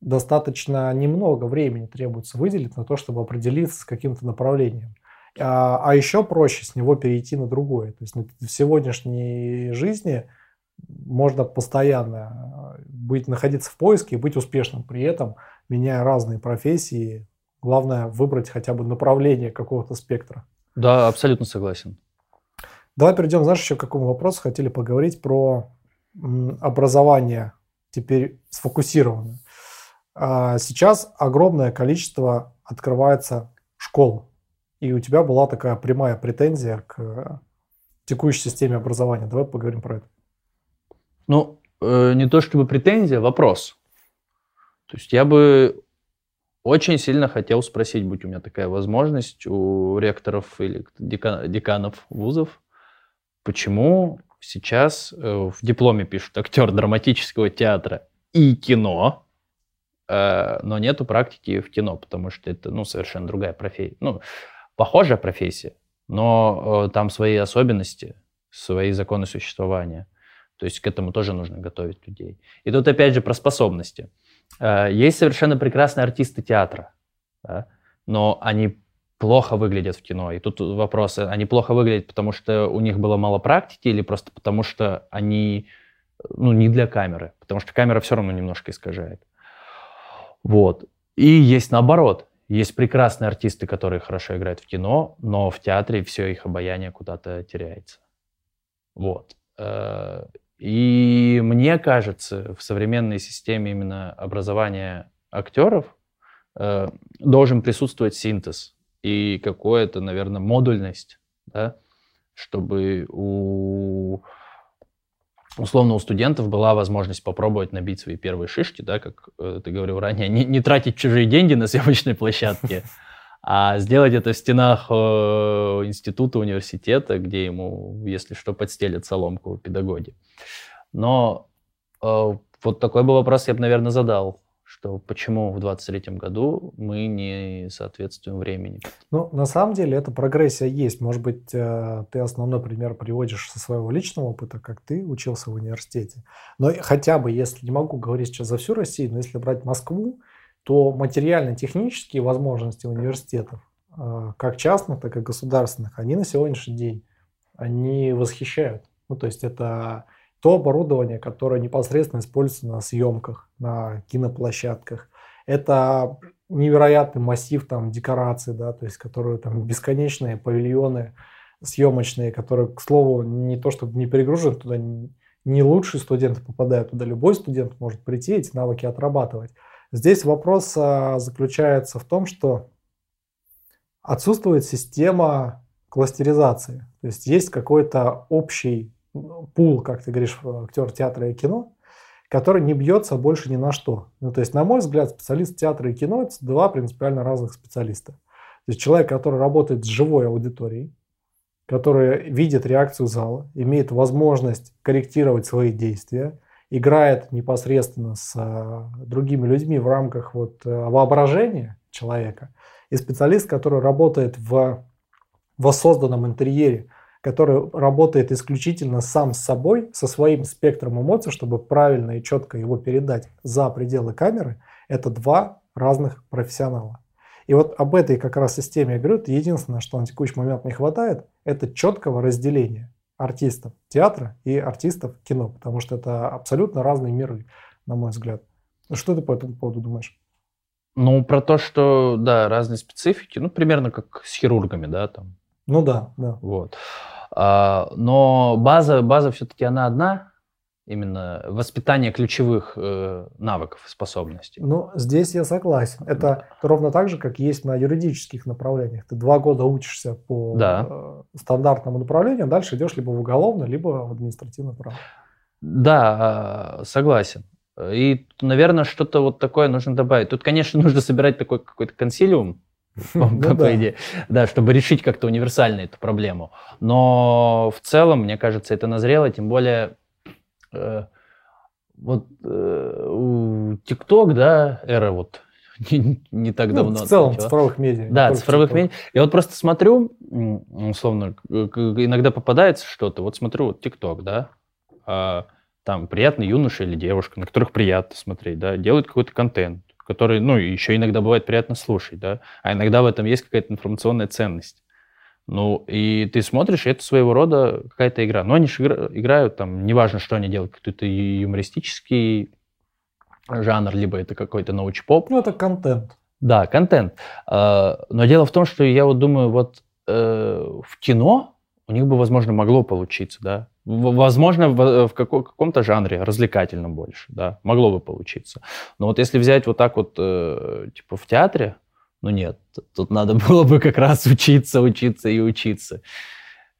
достаточно немного времени требуется выделить на то, чтобы определиться с каким-то направлением. А, а еще проще с него перейти на другое. То есть в сегодняшней жизни можно постоянно быть, находиться в поиске и быть успешным при этом, меняя разные профессии. Главное выбрать хотя бы направление какого-то спектра. Да, абсолютно согласен. Давай перейдем, знаешь, еще к какому вопросу хотели поговорить про образование теперь сфокусированно. А, сейчас огромное количество открывается школ и у тебя была такая прямая претензия к текущей системе образования. Давай поговорим про это. Ну, э, не то чтобы претензия, вопрос. То есть я бы очень сильно хотел спросить, будь у меня такая возможность, у ректоров или деканов вузов, почему сейчас э, в дипломе пишут актер драматического театра и кино, э, но нету практики в кино, потому что это ну, совершенно другая профессия. Ну, похожая профессия, но э, там свои особенности, свои законы существования. То есть к этому тоже нужно готовить людей. И тут опять же про способности. Э, есть совершенно прекрасные артисты театра, да, но они плохо выглядят в кино. И тут вопрос, они плохо выглядят, потому что у них было мало практики или просто потому что они ну, не для камеры, потому что камера все равно немножко искажает. Вот. И есть наоборот. Есть прекрасные артисты, которые хорошо играют в кино, но в театре все их обаяние куда-то теряется. Вот. И мне кажется, в современной системе именно образования актеров э, должен присутствовать синтез и какое-то, наверное, модульность, да, чтобы у условно у студентов была возможность попробовать набить свои первые шишки, да, как э, ты говорил ранее, не, не тратить чужие деньги на съемочной площадке, А сделать это в стенах э, института, университета, где ему, если что, подстелят соломку педагоги. Но э, вот такой бы вопрос я бы, наверное, задал что почему в 23 году мы не соответствуем времени. Ну, на самом деле, эта прогрессия есть. Может быть, э, ты основной пример приводишь со своего личного опыта, как ты учился в университете. Но хотя бы, если не могу говорить сейчас за всю Россию, но если брать Москву, то материально-технические возможности университетов, э, как частных, так и государственных, они на сегодняшний день, они восхищают. Ну, то есть это то оборудование, которое непосредственно используется на съемках, на киноплощадках. Это невероятный массив там декораций, да, то есть которые там бесконечные павильоны съемочные, которые, к слову, не то чтобы не перегружены туда, не лучшие студенты попадают туда, любой студент может прийти эти навыки отрабатывать. Здесь вопрос а, заключается в том, что отсутствует система кластеризации. То есть есть какой-то общий пул, как ты говоришь, актер театра и кино, который не бьется больше ни на что. Ну, то есть, на мой взгляд, специалист театра и кино – это два принципиально разных специалиста. То есть человек, который работает с живой аудиторией, который видит реакцию зала, имеет возможность корректировать свои действия, играет непосредственно с а, другими людьми в рамках вот, э, воображения человека, и специалист, который работает в воссозданном интерьере, который работает исключительно сам с собой, со своим спектром эмоций, чтобы правильно и четко его передать за пределы камеры, это два разных профессионала. И вот об этой как раз системе я говорю, единственное, что на текущий момент не хватает, это четкого разделения артистов театра и артистов кино, потому что это абсолютно разные миры, на мой взгляд. Что ты по этому поводу думаешь? Ну, про то, что, да, разные специфики, ну, примерно как с хирургами, да, там. Ну да, да. Вот. А, но база, база все-таки она одна, именно воспитание ключевых э, навыков, способностей. Ну, здесь я согласен. Это да. ровно так же, как есть на юридических направлениях. Ты два года учишься по да. э, стандартному направлению, а дальше идешь либо в уголовное, либо в административное право. Да, согласен. И, наверное, что-то вот такое нужно добавить. Тут, конечно, нужно собирать такой какой-то консилиум, по, ну, идее, да, чтобы решить как-то универсально эту проблему. Но в целом, мне кажется, это назрело, тем более э, вот э, TikTok, да, эра вот не, не так ну, давно. В целом начала. цифровых медиа. Да, цифровых медиа. Я вот просто смотрю, условно, иногда попадается что-то, вот смотрю вот TikTok, да, а, там приятный юноша или девушка, на которых приятно смотреть, да, делают какой-то контент который, ну, еще иногда бывает приятно слушать, да, а иногда в этом есть какая-то информационная ценность. Ну, и ты смотришь, и это своего рода какая-то игра. Но они же игра, играют там, неважно, что они делают, какой-то юмористический жанр, либо это какой-то научпоп. Ну, это контент. Да, контент. А, но дело в том, что я вот думаю, вот э, в кино у них бы, возможно, могло получиться, да. Возможно, в, в каком-то жанре, развлекательном больше, да, могло бы получиться. Но вот если взять вот так вот, э, типа в театре, ну нет, тут надо было бы как раз учиться, учиться и учиться.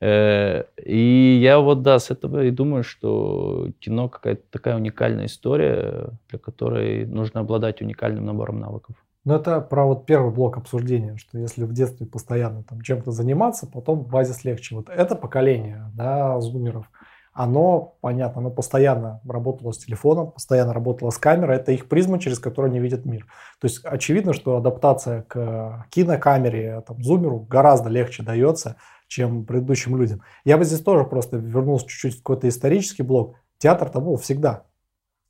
Э, и я вот, да, с этого и думаю, что кино какая-то такая уникальная история, для которой нужно обладать уникальным набором навыков. Ну, это про вот первый блок обсуждения, что если в детстве постоянно там чем-то заниматься, потом базис легче. Вот это поколение, да, зумеров, оно, понятно, оно постоянно работало с телефоном, постоянно работало с камерой, это их призма, через которую они видят мир. То есть очевидно, что адаптация к кинокамере, там, зумеру гораздо легче дается, чем предыдущим людям. Я бы здесь тоже просто вернулся чуть-чуть в какой-то исторический блок. Театр-то был всегда.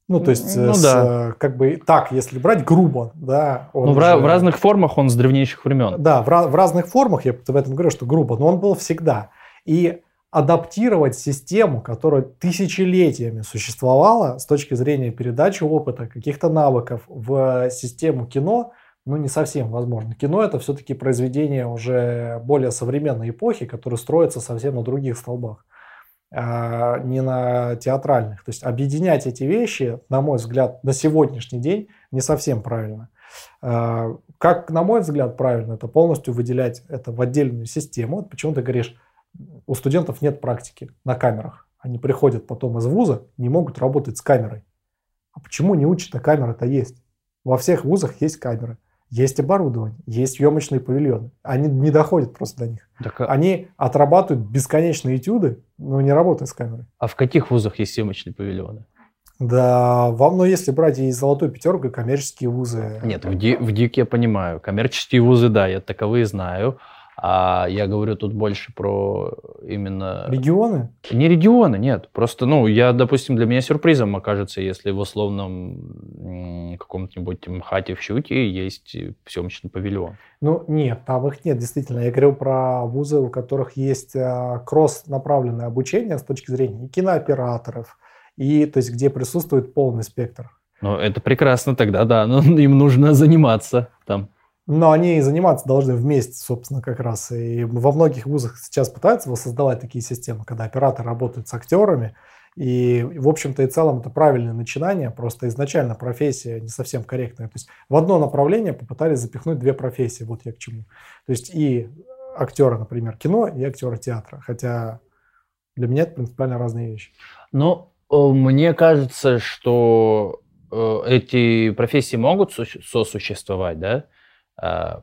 Ну, то есть, ну, с, да. как бы так, если брать грубо, да. Он ну, в, же, в разных формах он с древнейших времен. Да, в, в разных формах, я в этом говорю, что грубо, но он был всегда. И адаптировать систему, которая тысячелетиями существовала с точки зрения передачи опыта, каких-то навыков в систему кино, ну, не совсем возможно. Кино это все-таки произведение уже более современной эпохи, которое строится совсем на других столбах. А, не на театральных. То есть объединять эти вещи, на мой взгляд, на сегодняшний день не совсем правильно. А, как, на мой взгляд, правильно, это полностью выделять это в отдельную систему. Вот почему ты говоришь, у студентов нет практики на камерах. Они приходят потом из вуза, не могут работать с камерой. А почему не учат, а камера-то есть? Во всех вузах есть камеры. есть оборудование, есть съемочные павильоны. Они не доходят просто до них. Так, а Они отрабатывают бесконечные этюды, но не работая с камерой. А в каких вузах есть съемочные павильоны? Да, вам, ну, если брать и золотую пятерку, и коммерческие вузы. Нет, в, ДИК, в ДИК я понимаю. Коммерческие вузы, да, я таковые знаю. А я говорю тут больше про именно... Регионы? Не регионы, нет. Просто, ну, я, допустим, для меня сюрпризом окажется, если в условном каком-нибудь МХАТе в Щуте есть съемочный павильон. Ну, нет, там их нет, действительно. Я говорил про вузы, у которых есть а, кросс-направленное обучение с точки зрения кинооператоров, и то есть где присутствует полный спектр. Ну, это прекрасно тогда, да, но им нужно заниматься там. Но они заниматься должны вместе, собственно, как раз. И во многих вузах сейчас пытаются воссоздавать такие системы, когда операторы работают с актерами. И, в общем-то и целом, это правильное начинание, просто изначально профессия не совсем корректная. То есть в одно направление попытались запихнуть две профессии, вот я к чему. То есть и актеры, например, кино, и актеры театра. Хотя для меня это принципиально разные вещи. Ну, э, мне кажется, что э, эти профессии могут сосуществовать, да? А,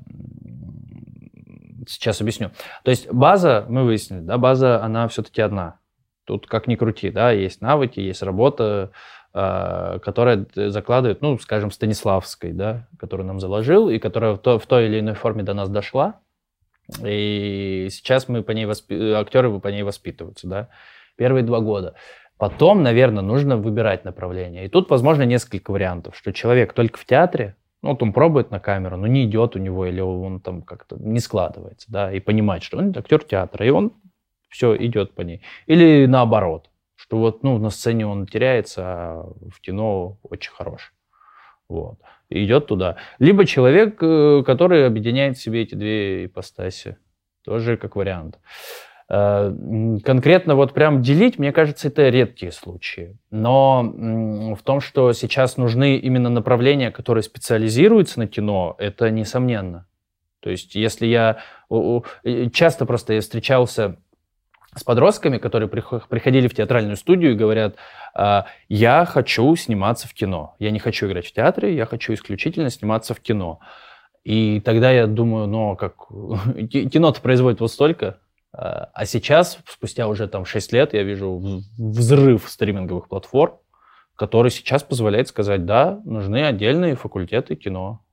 сейчас объясню. То есть база, мы выяснили, да, база, она все-таки одна. Тут как ни крути, да, есть навыки, есть работа, а, которая закладывает, ну, скажем, Станиславской, да, которую нам заложил, и которая в, то, в той или иной форме до нас дошла. И сейчас мы по ней восп... актеры по ней воспитываются, да, первые два года. Потом, наверное, нужно выбирать направление. И тут, возможно, несколько вариантов, что человек только в театре, вот он пробует на камеру, но не идет у него, или он там как-то не складывается, да, и понимает, что он актер театра, и он все идет по ней. Или наоборот, что вот, ну, на сцене он теряется, а в кино очень хорош. Вот. Идет туда. Либо человек, э, который объединяет в себе эти две ипостаси. Тоже как вариант. Э, конкретно вот прям делить, мне кажется, это редкие случаи. Но в том, что сейчас нужны именно направления, которые специализируются на кино, это несомненно. То есть если я... Часто просто я встречался с подростками, которые приходили в театральную студию и говорят, «А, я хочу сниматься в кино. Я не хочу играть в театре, я хочу исключительно сниматься в кино. И тогда я думаю, ну, как кино-то производит вот столько, а сейчас, спустя уже там 6 лет, я вижу взрыв стриминговых платформ, который сейчас позволяет сказать, да, нужны отдельные факультеты кино.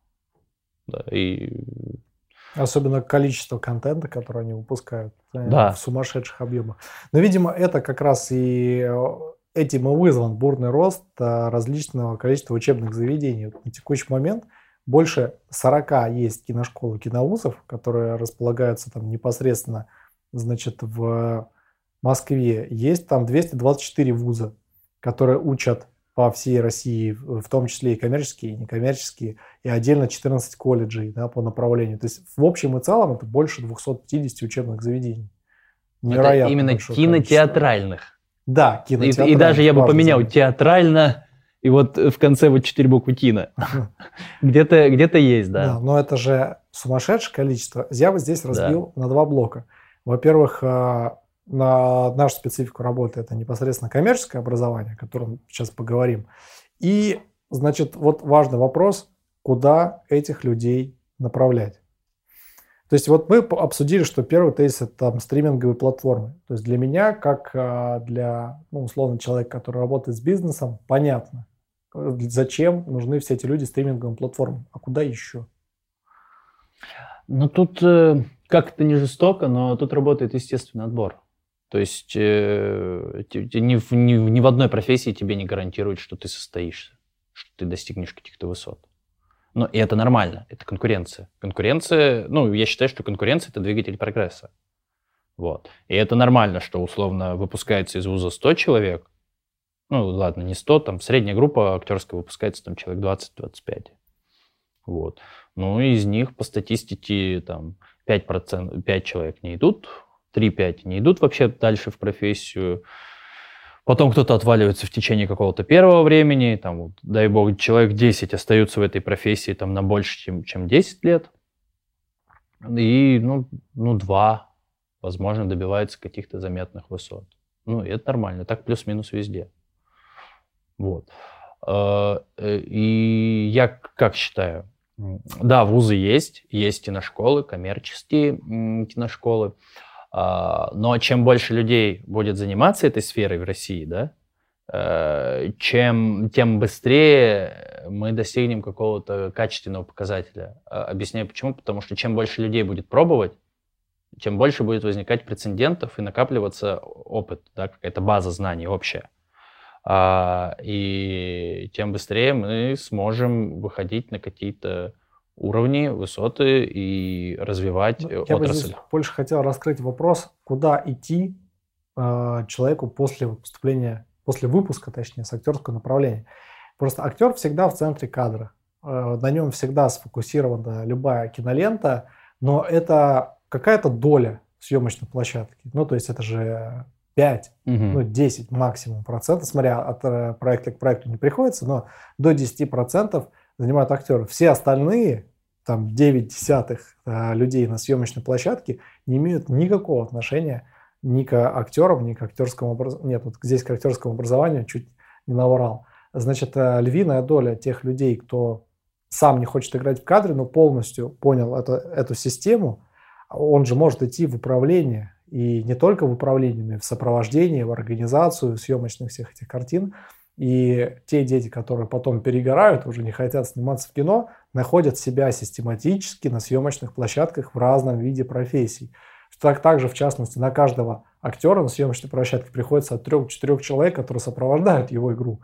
Да, и... Особенно количество контента, который они выпускают э, да. в сумасшедших объемах. Но, видимо, это как раз и э, этим и вызван бурный рост различного количества учебных заведений. На текущий момент больше 40 есть киношкол и киновузов, которые располагаются там непосредственно значит, в Москве есть там 224 вуза, которые учат по всей России, в том числе и коммерческие, и некоммерческие, и отдельно 14 колледжей да, по направлению. То есть в общем и целом это больше 250 учебных заведений. Невероятно. Это именно кинотеатральных. Количество. Да, кинотеатральных. И, и даже я бы поменял театрально, и вот в конце вот четыре буквы кино. Где-то где есть, да. Да, но это же сумасшедшее количество. Я бы здесь разбил на два блока. Во-первых, а, на нашу специфику работы это непосредственно коммерческое образование, о котором сейчас поговорим. И, значит, вот важный вопрос, куда этих людей направлять. То есть вот мы обсудили, что первый тезис это там стриминговые платформы. То есть для меня, как а, для, ну, условно, человека, который работает с бизнесом, понятно, зачем нужны все эти люди стриминговым платформам, а куда еще? Ну тут э, как это не жестоко, но тут работает естественный отбор. То есть э, ни, в, ни, ни в одной профессии тебе не гарантируют, что ты состоишься, что ты достигнешь каких-то высот. Но и это нормально, это конкуренция. Конкуренция, ну, я считаю, что конкуренция – это двигатель прогресса. Вот. И это нормально, что условно выпускается из вуза 100 человек, ну, ладно, не 100, там средняя группа актерская выпускается там человек 20-25. Вот. Ну, из них по статистике там 5%, 5 человек не идут, 3-5 не идут вообще дальше в профессию. Потом кто-то отваливается в течение какого-то первого времени, там, вот, дай бог, человек 10 остаются в этой профессии там, на больше, чем, чем 10 лет. И, ну, ну, два, возможно, добиваются каких-то заметных высот. Ну, и это нормально, так плюс-минус везде. Вот. А, э, и я как считаю, Да, вузы есть, есть киношколы, коммерческие киношколы. А, но чем больше людей будет заниматься этой сферой в России, да, э, чем, тем быстрее мы достигнем какого-то качественного показателя. А, объясняю почему. Потому что чем больше людей будет пробовать, тем больше будет возникать прецедентов и накапливаться опыт, да, какая-то база знаний общая. А, и тем быстрее мы сможем выходить на какие-то уровни, высоты и развивать ну, Я отрасль. бы здесь больше хотел раскрыть вопрос, куда идти э, человеку после поступления, после выпуска, точнее, с актерского направления. Просто актер всегда в центре кадра. Э, на нем всегда сфокусирована любая кинолента, но это какая-то доля съемочной площадки. Ну, то есть это же 5, угу. ну, 10 максимум процентов, смотря от э, проекта к проекту не приходится, но до 10 процентов занимают актеры. Все остальные, там 9 десятых э, людей на съемочной площадке не имеют никакого отношения ни к актерам, ни к актерскому образованию. Нет, вот здесь к актерскому образованию чуть не наврал. Значит, э, львиная доля тех людей, кто сам не хочет играть в кадре, но полностью понял это, эту систему, он же может идти в управление, и не только в управлении, но и в сопровождении, в организацию съемочных всех этих картин. И те дети, которые потом перегорают, уже не хотят сниматься в кино, находят себя систематически на съемочных площадках в разном виде профессий. Так, также, в частности, на каждого актера на съемочной площадке приходится от трех-четырех человек, которые сопровождают его игру.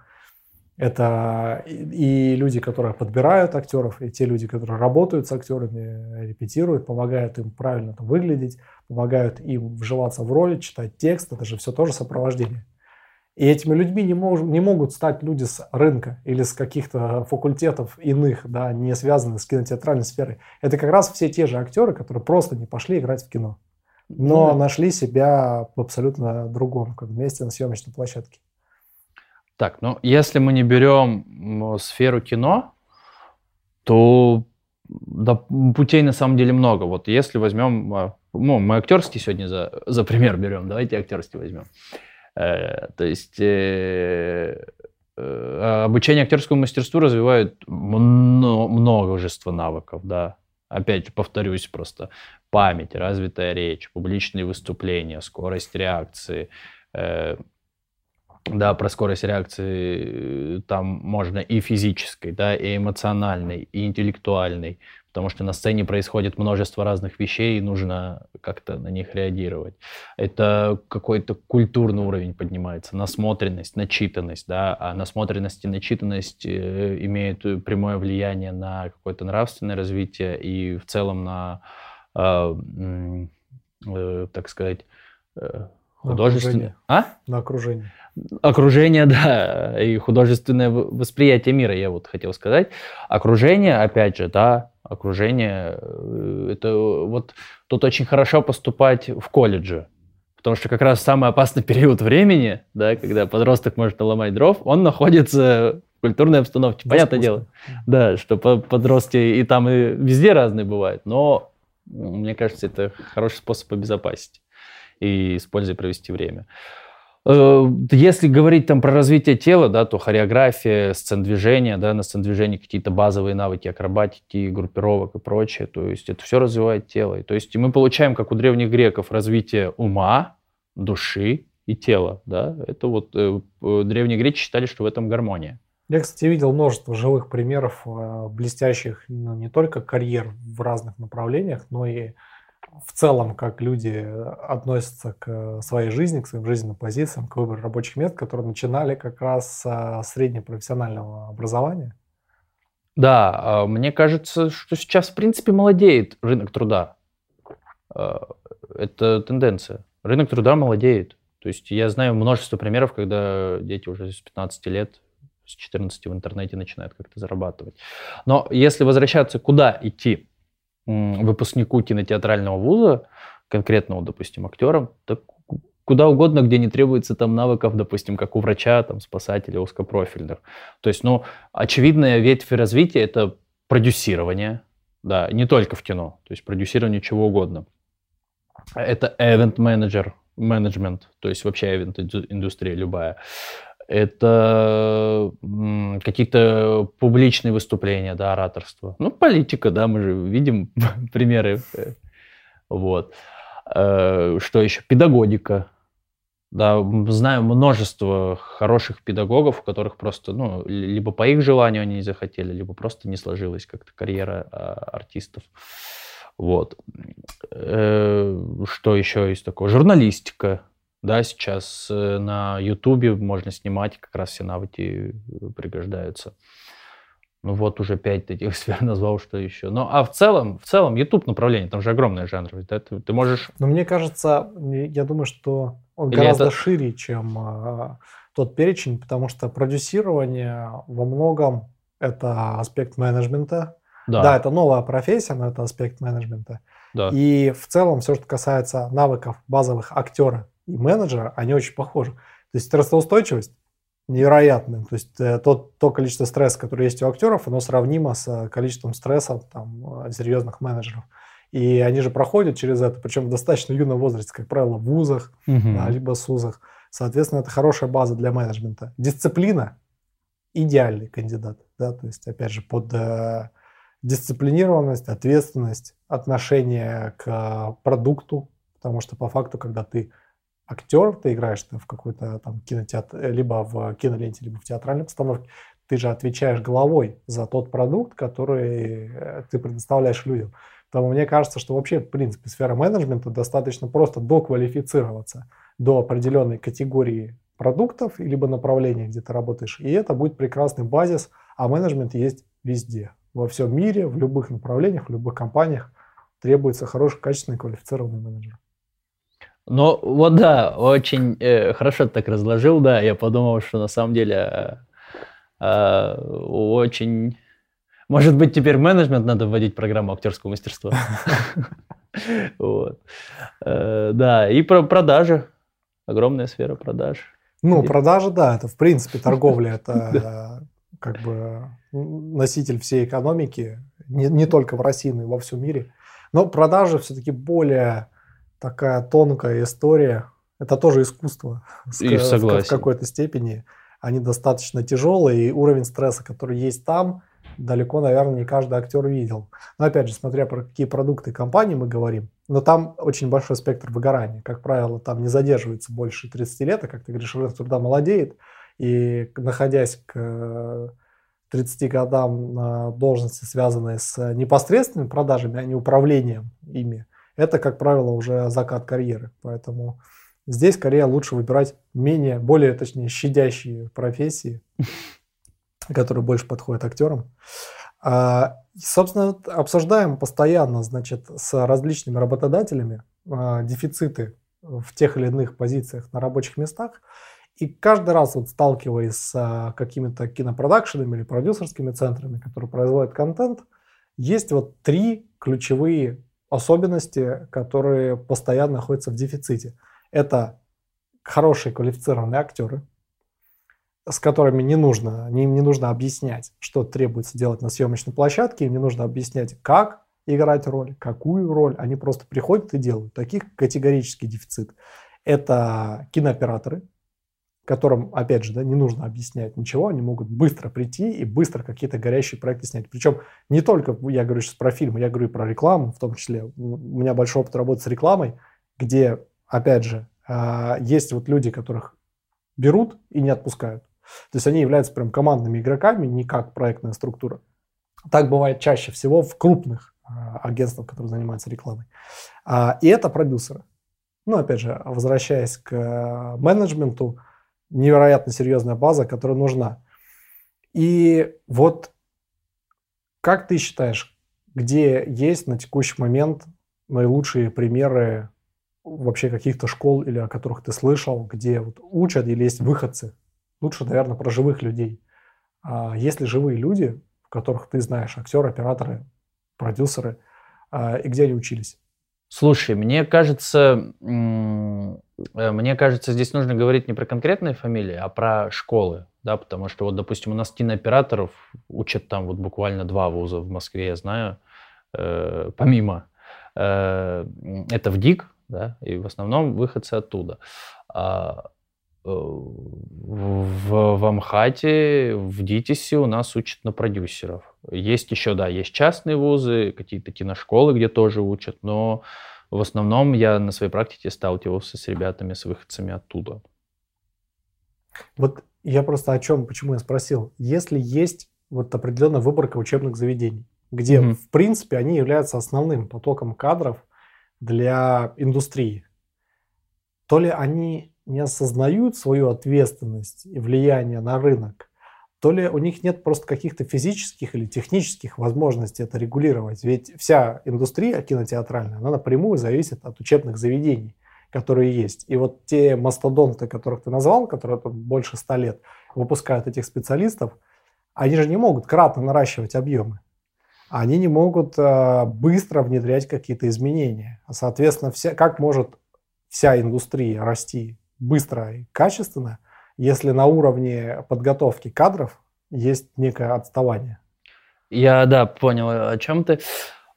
Это и люди, которые подбирают актеров, и те люди, которые работают с актерами, репетируют, помогают им правильно там выглядеть, помогают им вживаться в роли, читать текст. Это же все тоже сопровождение. И этими людьми не, мож, не могут стать люди с рынка или с каких-то факультетов иных, да, не связанных с кинотеатральной сферой. Это как раз все те же актеры, которые просто не пошли играть в кино, но mm. нашли себя в абсолютно другом как месте на съемочной площадке. Так, ну если мы не берем сферу кино, то да, путей на самом деле много. Вот если возьмем, а, ну, мы актерский сегодня за, за пример берем, давайте актерский возьмем. Э, то есть э, э, обучение актерскому мастерству развивает множество навыков, да. Опять повторюсь просто, память, развитая речь, публичные выступления, скорость реакции, э, да, про скорость реакции там можно и физической, да, и эмоциональной, и интеллектуальной, потому что на сцене происходит множество разных вещей, и нужно как-то на них реагировать. Это какой-то культурный уровень поднимается, насмотренность, начитанность, да, а насмотренность и начитанность э, имеют прямое влияние на какое-то нравственное развитие и в целом на, э, э, так сказать, э, художественное... А? На окружение. Окружение, да, и художественное восприятие мира, я вот хотел сказать. Окружение, опять же, да, окружение, э, это вот тут очень хорошо поступать в колледже, потому что как раз самый опасный период времени, да, когда подросток может наломать дров, он находится в культурной обстановке. Понятное дело, да, что подростки и там и везде разные бывают, но мне кажется, это хороший способ обезопасить и с пользой провести время. Э, если говорить там про развитие тела, да, то хореография, сцен движения, да, на сцен движения какие-то базовые навыки акробатики, группировок и прочее. То есть это все развивает тело. И, то есть мы получаем, как у древних греков, развитие ума, души и тела. Да? Это вот э, э древние греки считали, что в этом гармония. Я, кстати, видел множество живых примеров э, блестящих ну, не только карьер в разных направлениях, но и в целом, как люди относятся к своей жизни, к своим жизненным позициям, к выбору рабочих мест, которые начинали как раз с среднепрофессионального образования? Да, а, мне кажется, что сейчас, в принципе, молодеет рынок труда. А, это тенденция. Рынок труда молодеет. То есть я знаю множество примеров, когда дети уже с 15 лет, с 14 в интернете начинают как-то зарабатывать. Но если возвращаться, куда идти? Выпускнику кинотеатрального вуза, конкретного, допустим, актерам, так куда угодно, где не требуется там навыков, допустим, как у врача, там, спасателя узкопрофильных. То есть, ну, очевидная ветвь развития – это продюсирование, да, не только в кино, то есть продюсирование чего угодно. Это event manager, менеджмент, то есть вообще event индустрия любая. Это какие-то публичные выступления, да, ораторство. Ну, политика, да, мы же видим примеры. Вот. Э, что еще? Педагогика. Да, знаю множество хороших педагогов, у которых просто, ну, либо по их желанию они не захотели, либо просто не сложилась как-то карьера а, артистов. Вот. Э, что еще есть такое? Журналистика. Да, сейчас э, на Ютубе можно снимать, как раз все навыки пригождаются. Ну вот уже пять таких сфер назвал, что еще. Ну а в целом, в целом YouTube направление, там же огромный жанр. Да, ты, ты можешь... Но мне кажется, я думаю, что он Или гораздо это... шире, чем а, тот перечень, потому что продюсирование во многом это аспект менеджмента. Да. да, это новая профессия, но это аспект менеджмента. Да. И в целом все, что касается навыков базовых актера и менеджера, они очень похожи. То есть стрессоустойчивость невероятная. То есть э, тот, то количество стресса, которое есть у актеров, оно сравнимо с э, количеством стресса там, э, серьезных менеджеров. И они же проходят через это, причем в достаточно юном возрасте, как правило, в вузах, угу. да, либо СУЗах. Соответственно, это хорошая база для менеджмента. Дисциплина – идеальный кандидат. Да, то есть, опять же, под э, дисциплинированность, ответственность, отношение к продукту, потому что по факту, когда ты актер, ты играешь в какой-то там кинотеатр, либо в киноленте, либо в театральной постановке, ты же отвечаешь головой за тот продукт, который э, ты предоставляешь людям. Поэтому мне кажется, что вообще, в принципе, сфера менеджмента достаточно просто доквалифицироваться до определенной категории продуктов, либо направления, где ты работаешь. И это будет прекрасный базис, а менеджмент есть везде. Во всем мире, в любых направлениях, в любых компаниях требуется хороший, качественный, квалифицированный менеджер. Ну, вот да, очень э, хорошо ты так разложил, да. Я подумал, что на самом деле э, э, очень... Может быть, теперь менеджмент надо вводить программу актерского мастерства. Вот. Э, да, и про продажи. Огромная сфера продаж. Ну, продажи, да, это в принципе торговля, это как бы носитель всей экономики, не, не только в России, но и во всем мире. Но продажи все-таки более такая тонкая история. Это тоже искусство. И согласен. В какой-то степени. Они достаточно тяжелые, и уровень стресса, который есть там, далеко, наверное, не каждый актер видел. Но опять же, смотря про какие продукты компании мы говорим, но там очень большой спектр выгорания. Как правило, там не задерживается больше 30 лет, а как ты говоришь, рынок труда молодеет, и находясь к 30 годам на должности, связанной с непосредственными продажами, а не управлением ими, это, как правило, уже закат карьеры. Поэтому здесь скорее лучше выбирать менее, более, точнее, щадящие профессии, которые больше подходят актерам. А, собственно, обсуждаем постоянно, значит, с различными работодателями а, дефициты в тех или иных позициях на рабочих местах. И каждый раз, вот сталкиваясь с а, какими-то кинопродакшенами или продюсерскими центрами, которые производят контент, есть вот три ключевые особенности, которые постоянно находятся в дефиците. Это хорошие квалифицированные актеры, с которыми не нужно, им не нужно объяснять, что требуется делать на съемочной площадке, им не нужно объяснять, как играть роль, какую роль, они просто приходят и делают. Таких категорический дефицит. Это кинооператоры, которым, опять же, да, не нужно объяснять ничего, они могут быстро прийти и быстро какие-то горящие проекты снять. Причем не только, я говорю сейчас про фильмы, я говорю и про рекламу в том числе. У меня большой опыт работы с рекламой, где, опять же, а, есть вот люди, которых берут и не отпускают. То есть они являются прям командными игроками, не как проектная структура. Так бывает чаще всего в крупных а, агентствах, которые занимаются рекламой. А, и это продюсеры. Ну, опять же, возвращаясь к менеджменту, невероятно серьезная база, которая нужна. И вот как ты считаешь, где есть на текущий момент наилучшие примеры вообще каких-то школ или о которых ты слышал, где вот учат или есть выходцы? Лучше, наверное, про живых людей. А есть ли живые люди, в которых ты знаешь, актеры, операторы, продюсеры, а, и где они учились? Слушай, мне кажется, э, мне кажется, здесь нужно говорить не про конкретные фамилии, а про школы, да, потому что вот, допустим, у нас кинооператоров учат там вот буквально два вуза в Москве, я знаю, э, помимо. Э, это в ДИК, да, и в основном выходцы оттуда. А, в, в Амхате, в ДИТИСе у нас учат на продюсеров. Есть еще, да, есть частные вузы, какие-то киношколы, где тоже учат, но в основном я на своей практике сталкивался с ребятами, с выходцами оттуда. Вот я просто о чем, почему я спросил. Если есть вот определенная выборка учебных заведений, где, mm-hmm. в принципе, они являются основным потоком кадров для индустрии, то ли они не осознают свою ответственность и влияние на рынок, то ли у них нет просто каких-то физических или технических возможностей это регулировать. Ведь вся индустрия кинотеатральная, она напрямую зависит от учебных заведений, которые есть. И вот те мастодонты, которых ты назвал, которые тут больше ста лет выпускают этих специалистов, они же не могут кратно наращивать объемы. Они не могут э, быстро внедрять какие-то изменения. Соответственно, вся, как может вся индустрия расти быстро и качественно, если на уровне подготовки кадров есть некое отставание. Я, да, понял, о чем ты.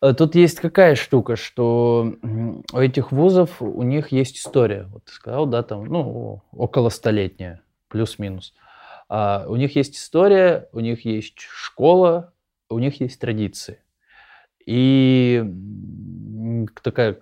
Э, тут есть какая штука, что у этих вузов, у них есть история. Вот ты сказал, да, там, ну, около столетняя, плюс-минус. А у них есть история, у них есть школа, у них есть традиции. И такая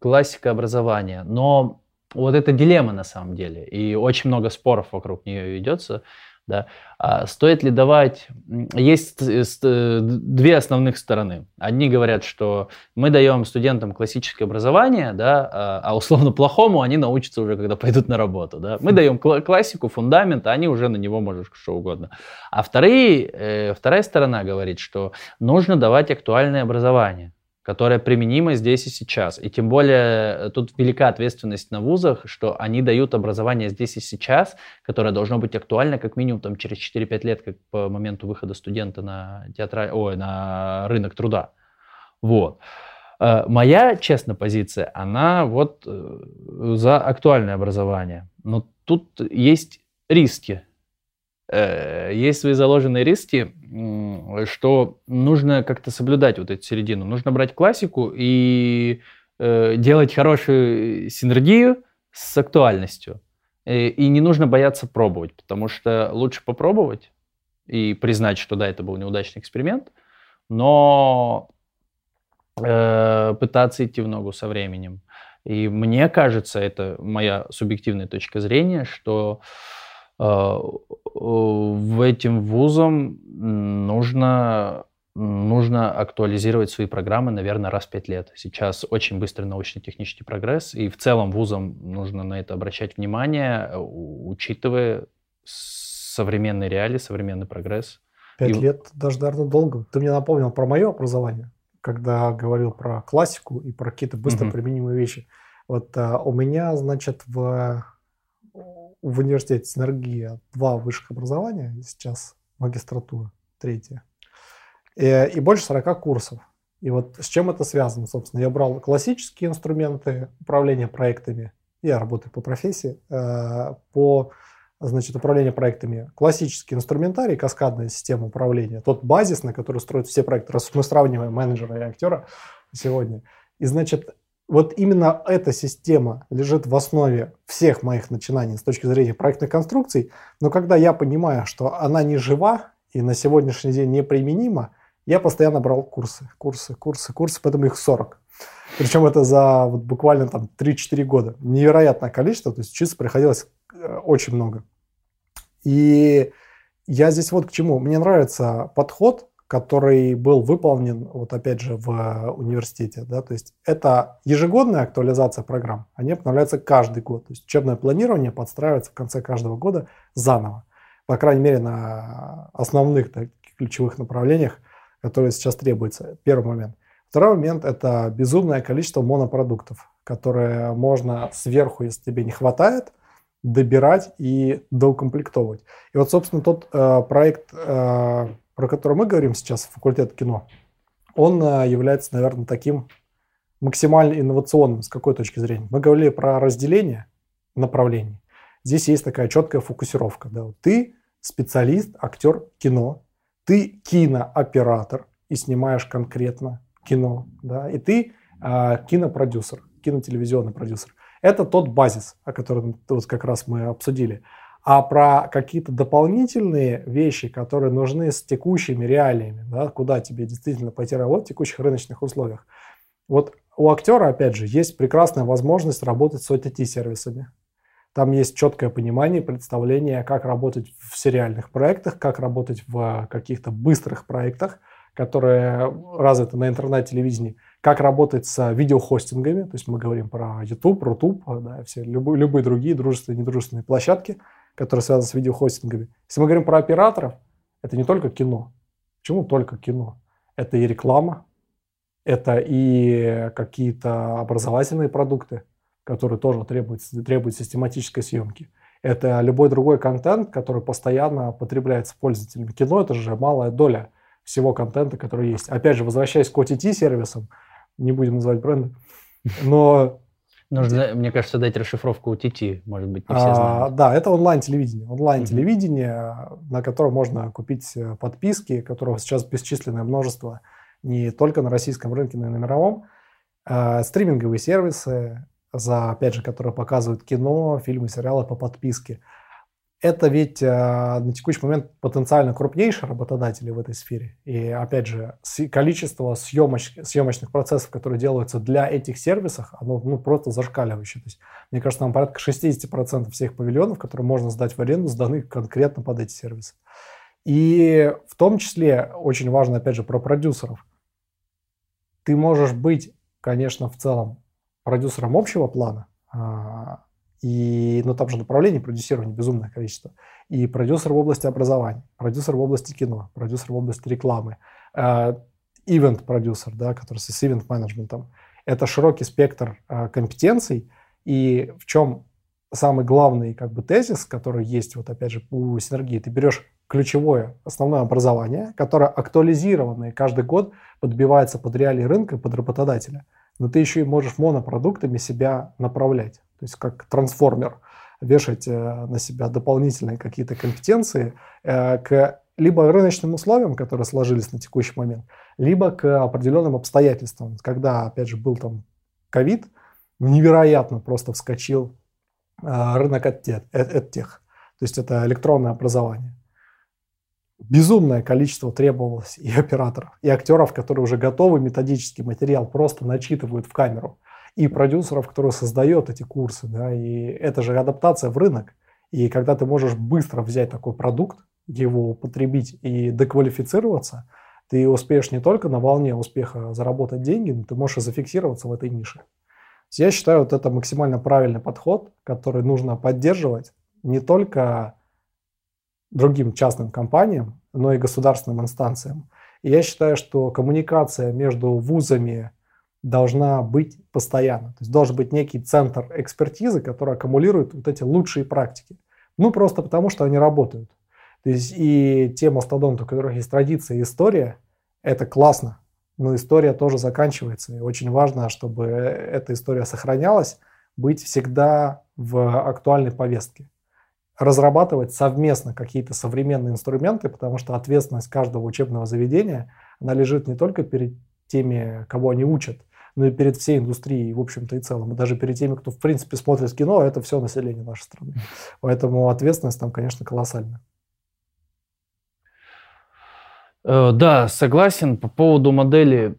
классика образования. Но вот это дилемма на самом деле, и очень много споров вокруг нее ведется. Да. А стоит ли давать... Есть две основных стороны. Одни говорят, что мы даем студентам классическое образование, да, а, а условно плохому они научатся уже, когда пойдут на работу. Да. Мы даем классику, фундамент, а они уже на него можешь что угодно. А вторые, э, вторая сторона говорит, что нужно давать актуальное образование которая применима здесь и сейчас. И тем более э, тут велика ответственность на вузах, что они дают образование здесь и сейчас, которое должно быть актуально как минимум там, через 4-5 лет, как по моменту выхода студента на, театра... Ой, на рынок труда. Вот. Э, моя, честная позиция, она вот э, за актуальное образование. Но тут есть риски. Э, есть свои заложенные риски, что нужно как-то соблюдать вот эту середину. Нужно брать классику и э, делать хорошую синергию с актуальностью. Э, и не нужно бояться пробовать, потому что лучше попробовать и признать, что да, это был неудачный эксперимент, но пытаться идти в ногу со временем. И мне кажется, это моя субъективная точка зрения, что Э, в этим вузам нужно, нужно актуализировать свои программы, наверное, раз в пять лет. Сейчас очень быстрый научно-технический прогресс, и в целом вузам нужно на это обращать внимание, учитывая современные реалии, современный прогресс. Пять и... лет даже, наверное, долго. Ты мне напомнил про мое образование, когда говорил про классику и про какие-то быстро угу. применимые вещи. Вот а, у меня, значит, в в университете «Синергия» два высших образования, сейчас магистратура, третья, и, э, и больше 40 курсов. И вот с чем это связано, собственно? Я брал классические инструменты управления проектами, я работаю по профессии, э, по значит, управление проектами, классический инструментарий, каскадная система управления, тот базис, на который строят все проекты, раз мы сравниваем менеджера и актера сегодня. И, значит, вот именно эта система лежит в основе всех моих начинаний с точки зрения проектных конструкций, но когда я понимаю, что она не жива и на сегодняшний день неприменима, я постоянно брал курсы, курсы, курсы, курсы, поэтому их 40. Причем это за вот буквально там 3-4 года. Невероятное количество, то есть учиться приходилось э, очень много. И я здесь вот к чему. Мне нравится подход, который был выполнен, вот опять же, в э, университете. Да? То есть это ежегодная актуализация программ, они обновляются каждый год. То есть учебное планирование подстраивается в конце каждого года заново. По крайней мере, на основных таких ключевых направлениях, которые сейчас требуются. Первый момент. Второй момент – это безумное количество монопродуктов, которые можно сверху, если тебе не хватает, добирать и доукомплектовывать. И вот, собственно, тот э, проект э, про который мы говорим сейчас, факультет кино, он э, является, наверное, таким максимально инновационным. С какой точки зрения? Мы говорили про разделение направлений. Здесь есть такая четкая фокусировка. Да? Ты специалист, актер кино, ты кинооператор и снимаешь конкретно кино, да, и ты э, кинопродюсер. кинотелевизионный продюсер. Это тот базис, о котором вот как раз мы обсудили. А про какие-то дополнительные вещи, которые нужны с текущими реалиями, да, куда тебе действительно пойти работать в текущих рыночных условиях. Вот у актера, опять же, есть прекрасная возможность работать с OTT-сервисами. Там есть четкое понимание, представление, как работать в сериальных проектах, как работать в каких-то быстрых проектах, которые развиты на интернет-телевидении, как работать с видеохостингами, то есть мы говорим про YouTube, Рутуб, да, все, любые, любые другие дружественные и недружественные площадки, которые связаны с видеохостингами. Если мы говорим про операторов, это не только кино. Почему только кино? Это и реклама, это и какие-то образовательные продукты, которые тоже требуют, требуют систематической съемки. Это любой другой контент, который постоянно потребляется пользователями. Кино – это же малая доля всего контента, который есть. Опять же, возвращаясь к OTT-сервисам, не будем называть бренды, но... Нужно, мне кажется, дать расшифровку OTT, может быть, не все а, знают. А, да, это онлайн-телевидение. Онлайн-телевидение, mm-hmm. на котором можно купить э, подписки, которого сейчас бесчисленное множество, не только на российском рынке, но и на мировом. А, стриминговые сервисы, за, опять же, которые показывают кино, фильмы, сериалы по подписке. Это ведь э, на текущий момент потенциально крупнейшие работодатели в этой сфере. И опять же, количество съемоч, съемочных процессов, которые делаются для этих сервисов, оно ну, просто зашкаливающее. То есть, мне кажется, нам порядка 60% всех павильонов, которые можно сдать в аренду, сданы конкретно под эти сервисы. И в том числе очень важно, опять же, про продюсеров. Ты можешь быть, конечно, в целом продюсером общего плана, а, и, ну, там же направлений продюсирования безумное количество. И продюсер в области образования, продюсер в области кино, продюсер в области рекламы, ивент-продюсер, да, который с ивент-менеджментом. Это широкий спектр э, компетенций. И в чем самый главный как бы тезис, который есть вот опять же у синергии, ты берешь ключевое основное образование, которое актуализированное каждый год подбивается под реалии рынка, под работодателя, но ты еще и можешь монопродуктами себя направлять то есть как трансформер, вешать э, на себя дополнительные какие-то компетенции э, к либо рыночным условиям, которые сложились на текущий момент, либо к определенным обстоятельствам. Когда, опять же, был там ковид, невероятно просто вскочил э, рынок тех, То есть это электронное образование. Безумное количество требовалось и операторов, и актеров, которые уже готовый методический материал просто начитывают в камеру и продюсеров, которые создают эти курсы. Да, и это же адаптация в рынок. И когда ты можешь быстро взять такой продукт, его употребить и деквалифицироваться, ты успеешь не только на волне успеха заработать деньги, но ты можешь и зафиксироваться в этой нише. Я считаю, вот это максимально правильный подход, который нужно поддерживать не только другим частным компаниям, но и государственным инстанциям. И я считаю, что коммуникация между вузами, должна быть постоянно. То есть должен быть некий центр экспертизы, который аккумулирует вот эти лучшие практики. Ну, просто потому, что они работают. То есть и те мастодонты, у которых есть традиция и история, это классно. Но история тоже заканчивается. И очень важно, чтобы эта история сохранялась, быть всегда в актуальной повестке. Разрабатывать совместно какие-то современные инструменты, потому что ответственность каждого учебного заведения, она лежит не только перед теми, кого они учат, но и перед всей индустрией, в общем-то и целом. И даже перед теми, кто, в принципе, смотрит кино, это все население нашей страны. Поэтому ответственность там, конечно, колоссальная. Э, да, согласен по поводу модели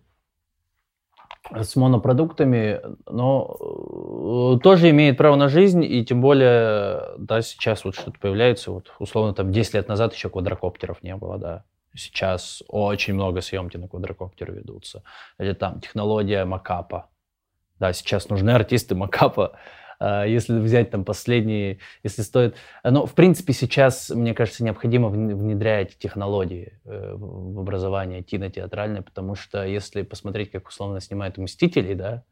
с монопродуктами, но э, тоже имеет право на жизнь, и тем более, да, сейчас вот что-то появляется, вот условно там 10 лет назад еще квадрокоптеров не было, да, Сейчас очень много съемки на квадрокоптеры ведутся. Или там технология макапа. Да, сейчас нужны артисты макапа. А, если взять там последние, если стоит... Ну, в принципе, сейчас, мне кажется, необходимо внедрять технологии э, в образование кинотеатральное, потому что если посмотреть, как условно снимают «Мстителей», да,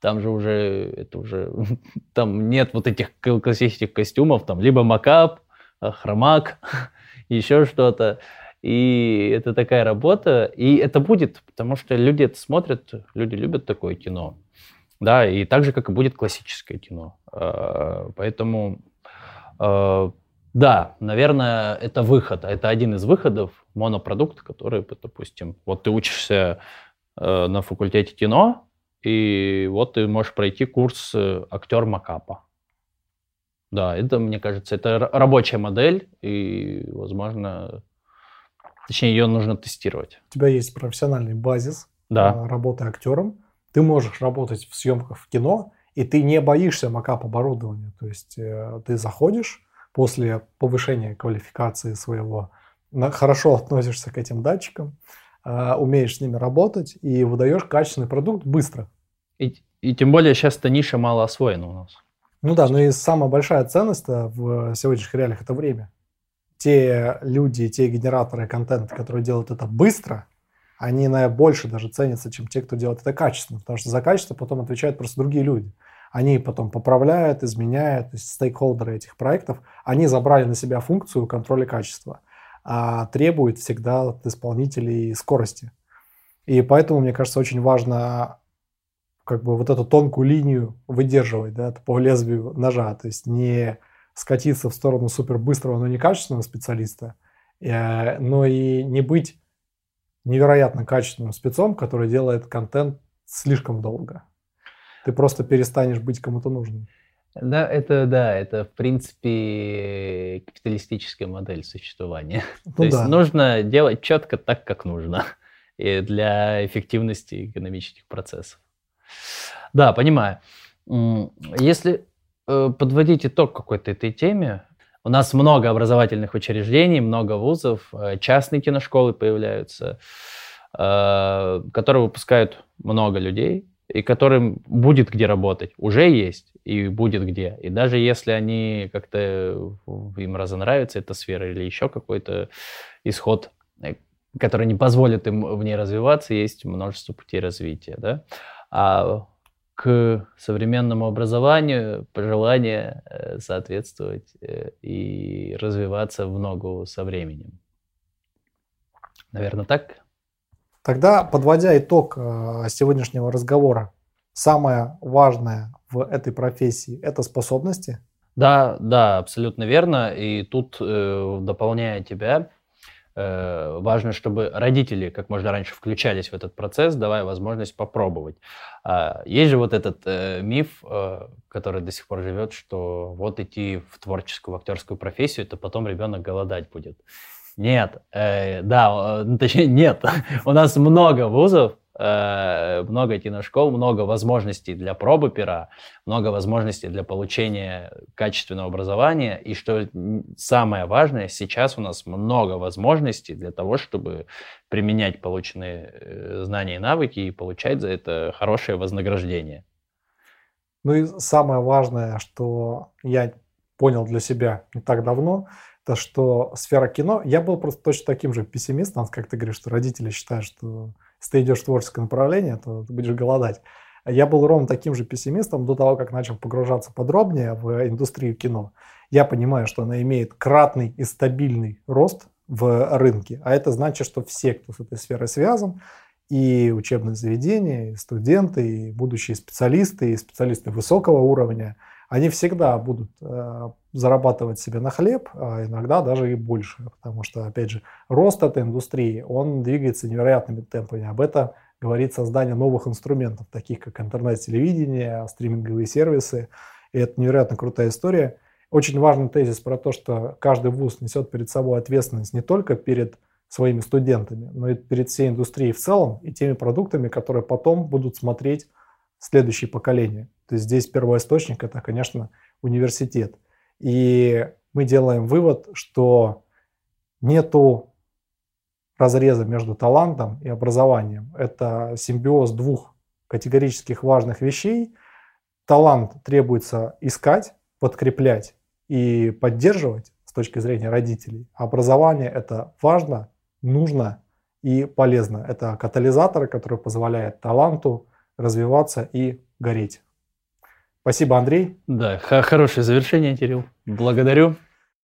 там же уже, это уже, там нет вот этих классических костюмов, там либо макап, а, хромак, еще что-то. И это такая работа, и это будет, потому что люди это смотрят, люди любят такое кино. Да, и так же, как и будет классическое кино. А, поэтому, а, да, наверное, это выход. Это один из выходов монопродукт, который, допустим, вот ты учишься а, на факультете кино, и вот ты можешь пройти курс э, актер Макапа. Да, это, мне кажется, это рабочая модель, и, возможно, точнее, ее нужно тестировать. У тебя есть профессиональный базис да. А, работы актером. Ты можешь работать в съемках в кино, и ты не боишься макап оборудования. То есть э, ты заходишь после повышения квалификации своего, хорошо относишься к этим датчикам, э, умеешь с ними работать и выдаешь качественный продукт быстро. И, и тем более сейчас эта ниша мало освоена у нас. Ну да, но и самая большая ценность в сегодняшних реалиях это время. Те люди, те генераторы контента, которые делают это быстро, они, наверное, больше даже ценятся, чем те, кто делает это качественно. Потому что за качество потом отвечают просто другие люди. Они потом поправляют, изменяют, то есть стейкхолдеры этих проектов, они забрали на себя функцию контроля качества, а требуют всегда от исполнителей скорости. И поэтому, мне кажется, очень важно как бы вот эту тонкую линию выдерживать, да, по лезвию ножа, то есть не скатиться в сторону супер быстрого, но некачественного специалиста, э, но и не быть невероятно качественным спецом, который делает контент слишком долго. Ты просто перестанешь быть кому-то нужным. Да, это да, это в принципе капиталистическая модель существования. Ну, То да. есть нужно делать четко так, как нужно, и для эффективности экономических процессов. Да, понимаю. Если подводить итог какой-то этой теме, у нас много образовательных учреждений, много вузов, э, частные киношколы появляются, э, которые выпускают много людей, и которым будет где работать. Уже есть и будет где. И даже если они как-то им разонравится эта сфера или еще какой-то исход, который не позволит им в ней развиваться, есть множество путей развития. Да? а к современному образованию пожелание э, соответствовать э, и развиваться в ногу со временем. Наверное, так? Тогда, подводя итог э, сегодняшнего разговора, самое важное в этой профессии – это способности? Да, да, абсолютно верно. И тут, дополняя тебя, важно, чтобы родители как можно раньше включались в этот процесс, давая возможность попробовать. А, есть же вот этот э, миф, э, который до сих пор живет, что вот идти в творческую, в актерскую профессию, это потом ребенок голодать будет. Нет, э, да, э, точнее нет. У нас много вузов, Э, много киношкол, много возможностей для пробы пера, много возможностей для получения качественного образования. И что самое важное, сейчас у нас много возможностей для того, чтобы применять полученные э, знания и навыки и получать за это хорошее вознаграждение. Ну и самое важное, что я понял для себя не так давно, то что сфера кино, я был просто точно таким же пессимистом, как ты говоришь, что родители считают, что если ты идешь в творческое направление, то ты будешь голодать. Я был ровно таким же пессимистом до того, как начал погружаться подробнее в индустрию кино. Я понимаю, что она имеет кратный и стабильный рост в рынке, а это значит, что все, кто с этой сферой связан, и учебные заведения, и студенты, и будущие специалисты, и специалисты высокого уровня – они всегда будут э, зарабатывать себе на хлеб, а иногда даже и больше, потому что, опять же, рост этой индустрии, он двигается невероятными темпами. Об этом говорит создание новых инструментов, таких как интернет-телевидение, стриминговые сервисы. И это невероятно крутая история. Очень важный тезис про то, что каждый вуз несет перед собой ответственность не только перед своими студентами, но и перед всей индустрией в целом и теми продуктами, которые потом будут смотреть следующее поколение. То есть здесь первоисточник – это, конечно, университет. И мы делаем вывод, что нету разреза между талантом и образованием. Это симбиоз двух категорических важных вещей. Талант требуется искать, подкреплять и поддерживать с точки зрения родителей. Образование – это важно, нужно и полезно. Это катализатор, который позволяет таланту развиваться и гореть. Спасибо, Андрей. Да, хорошее завершение, Кирилл. Благодарю.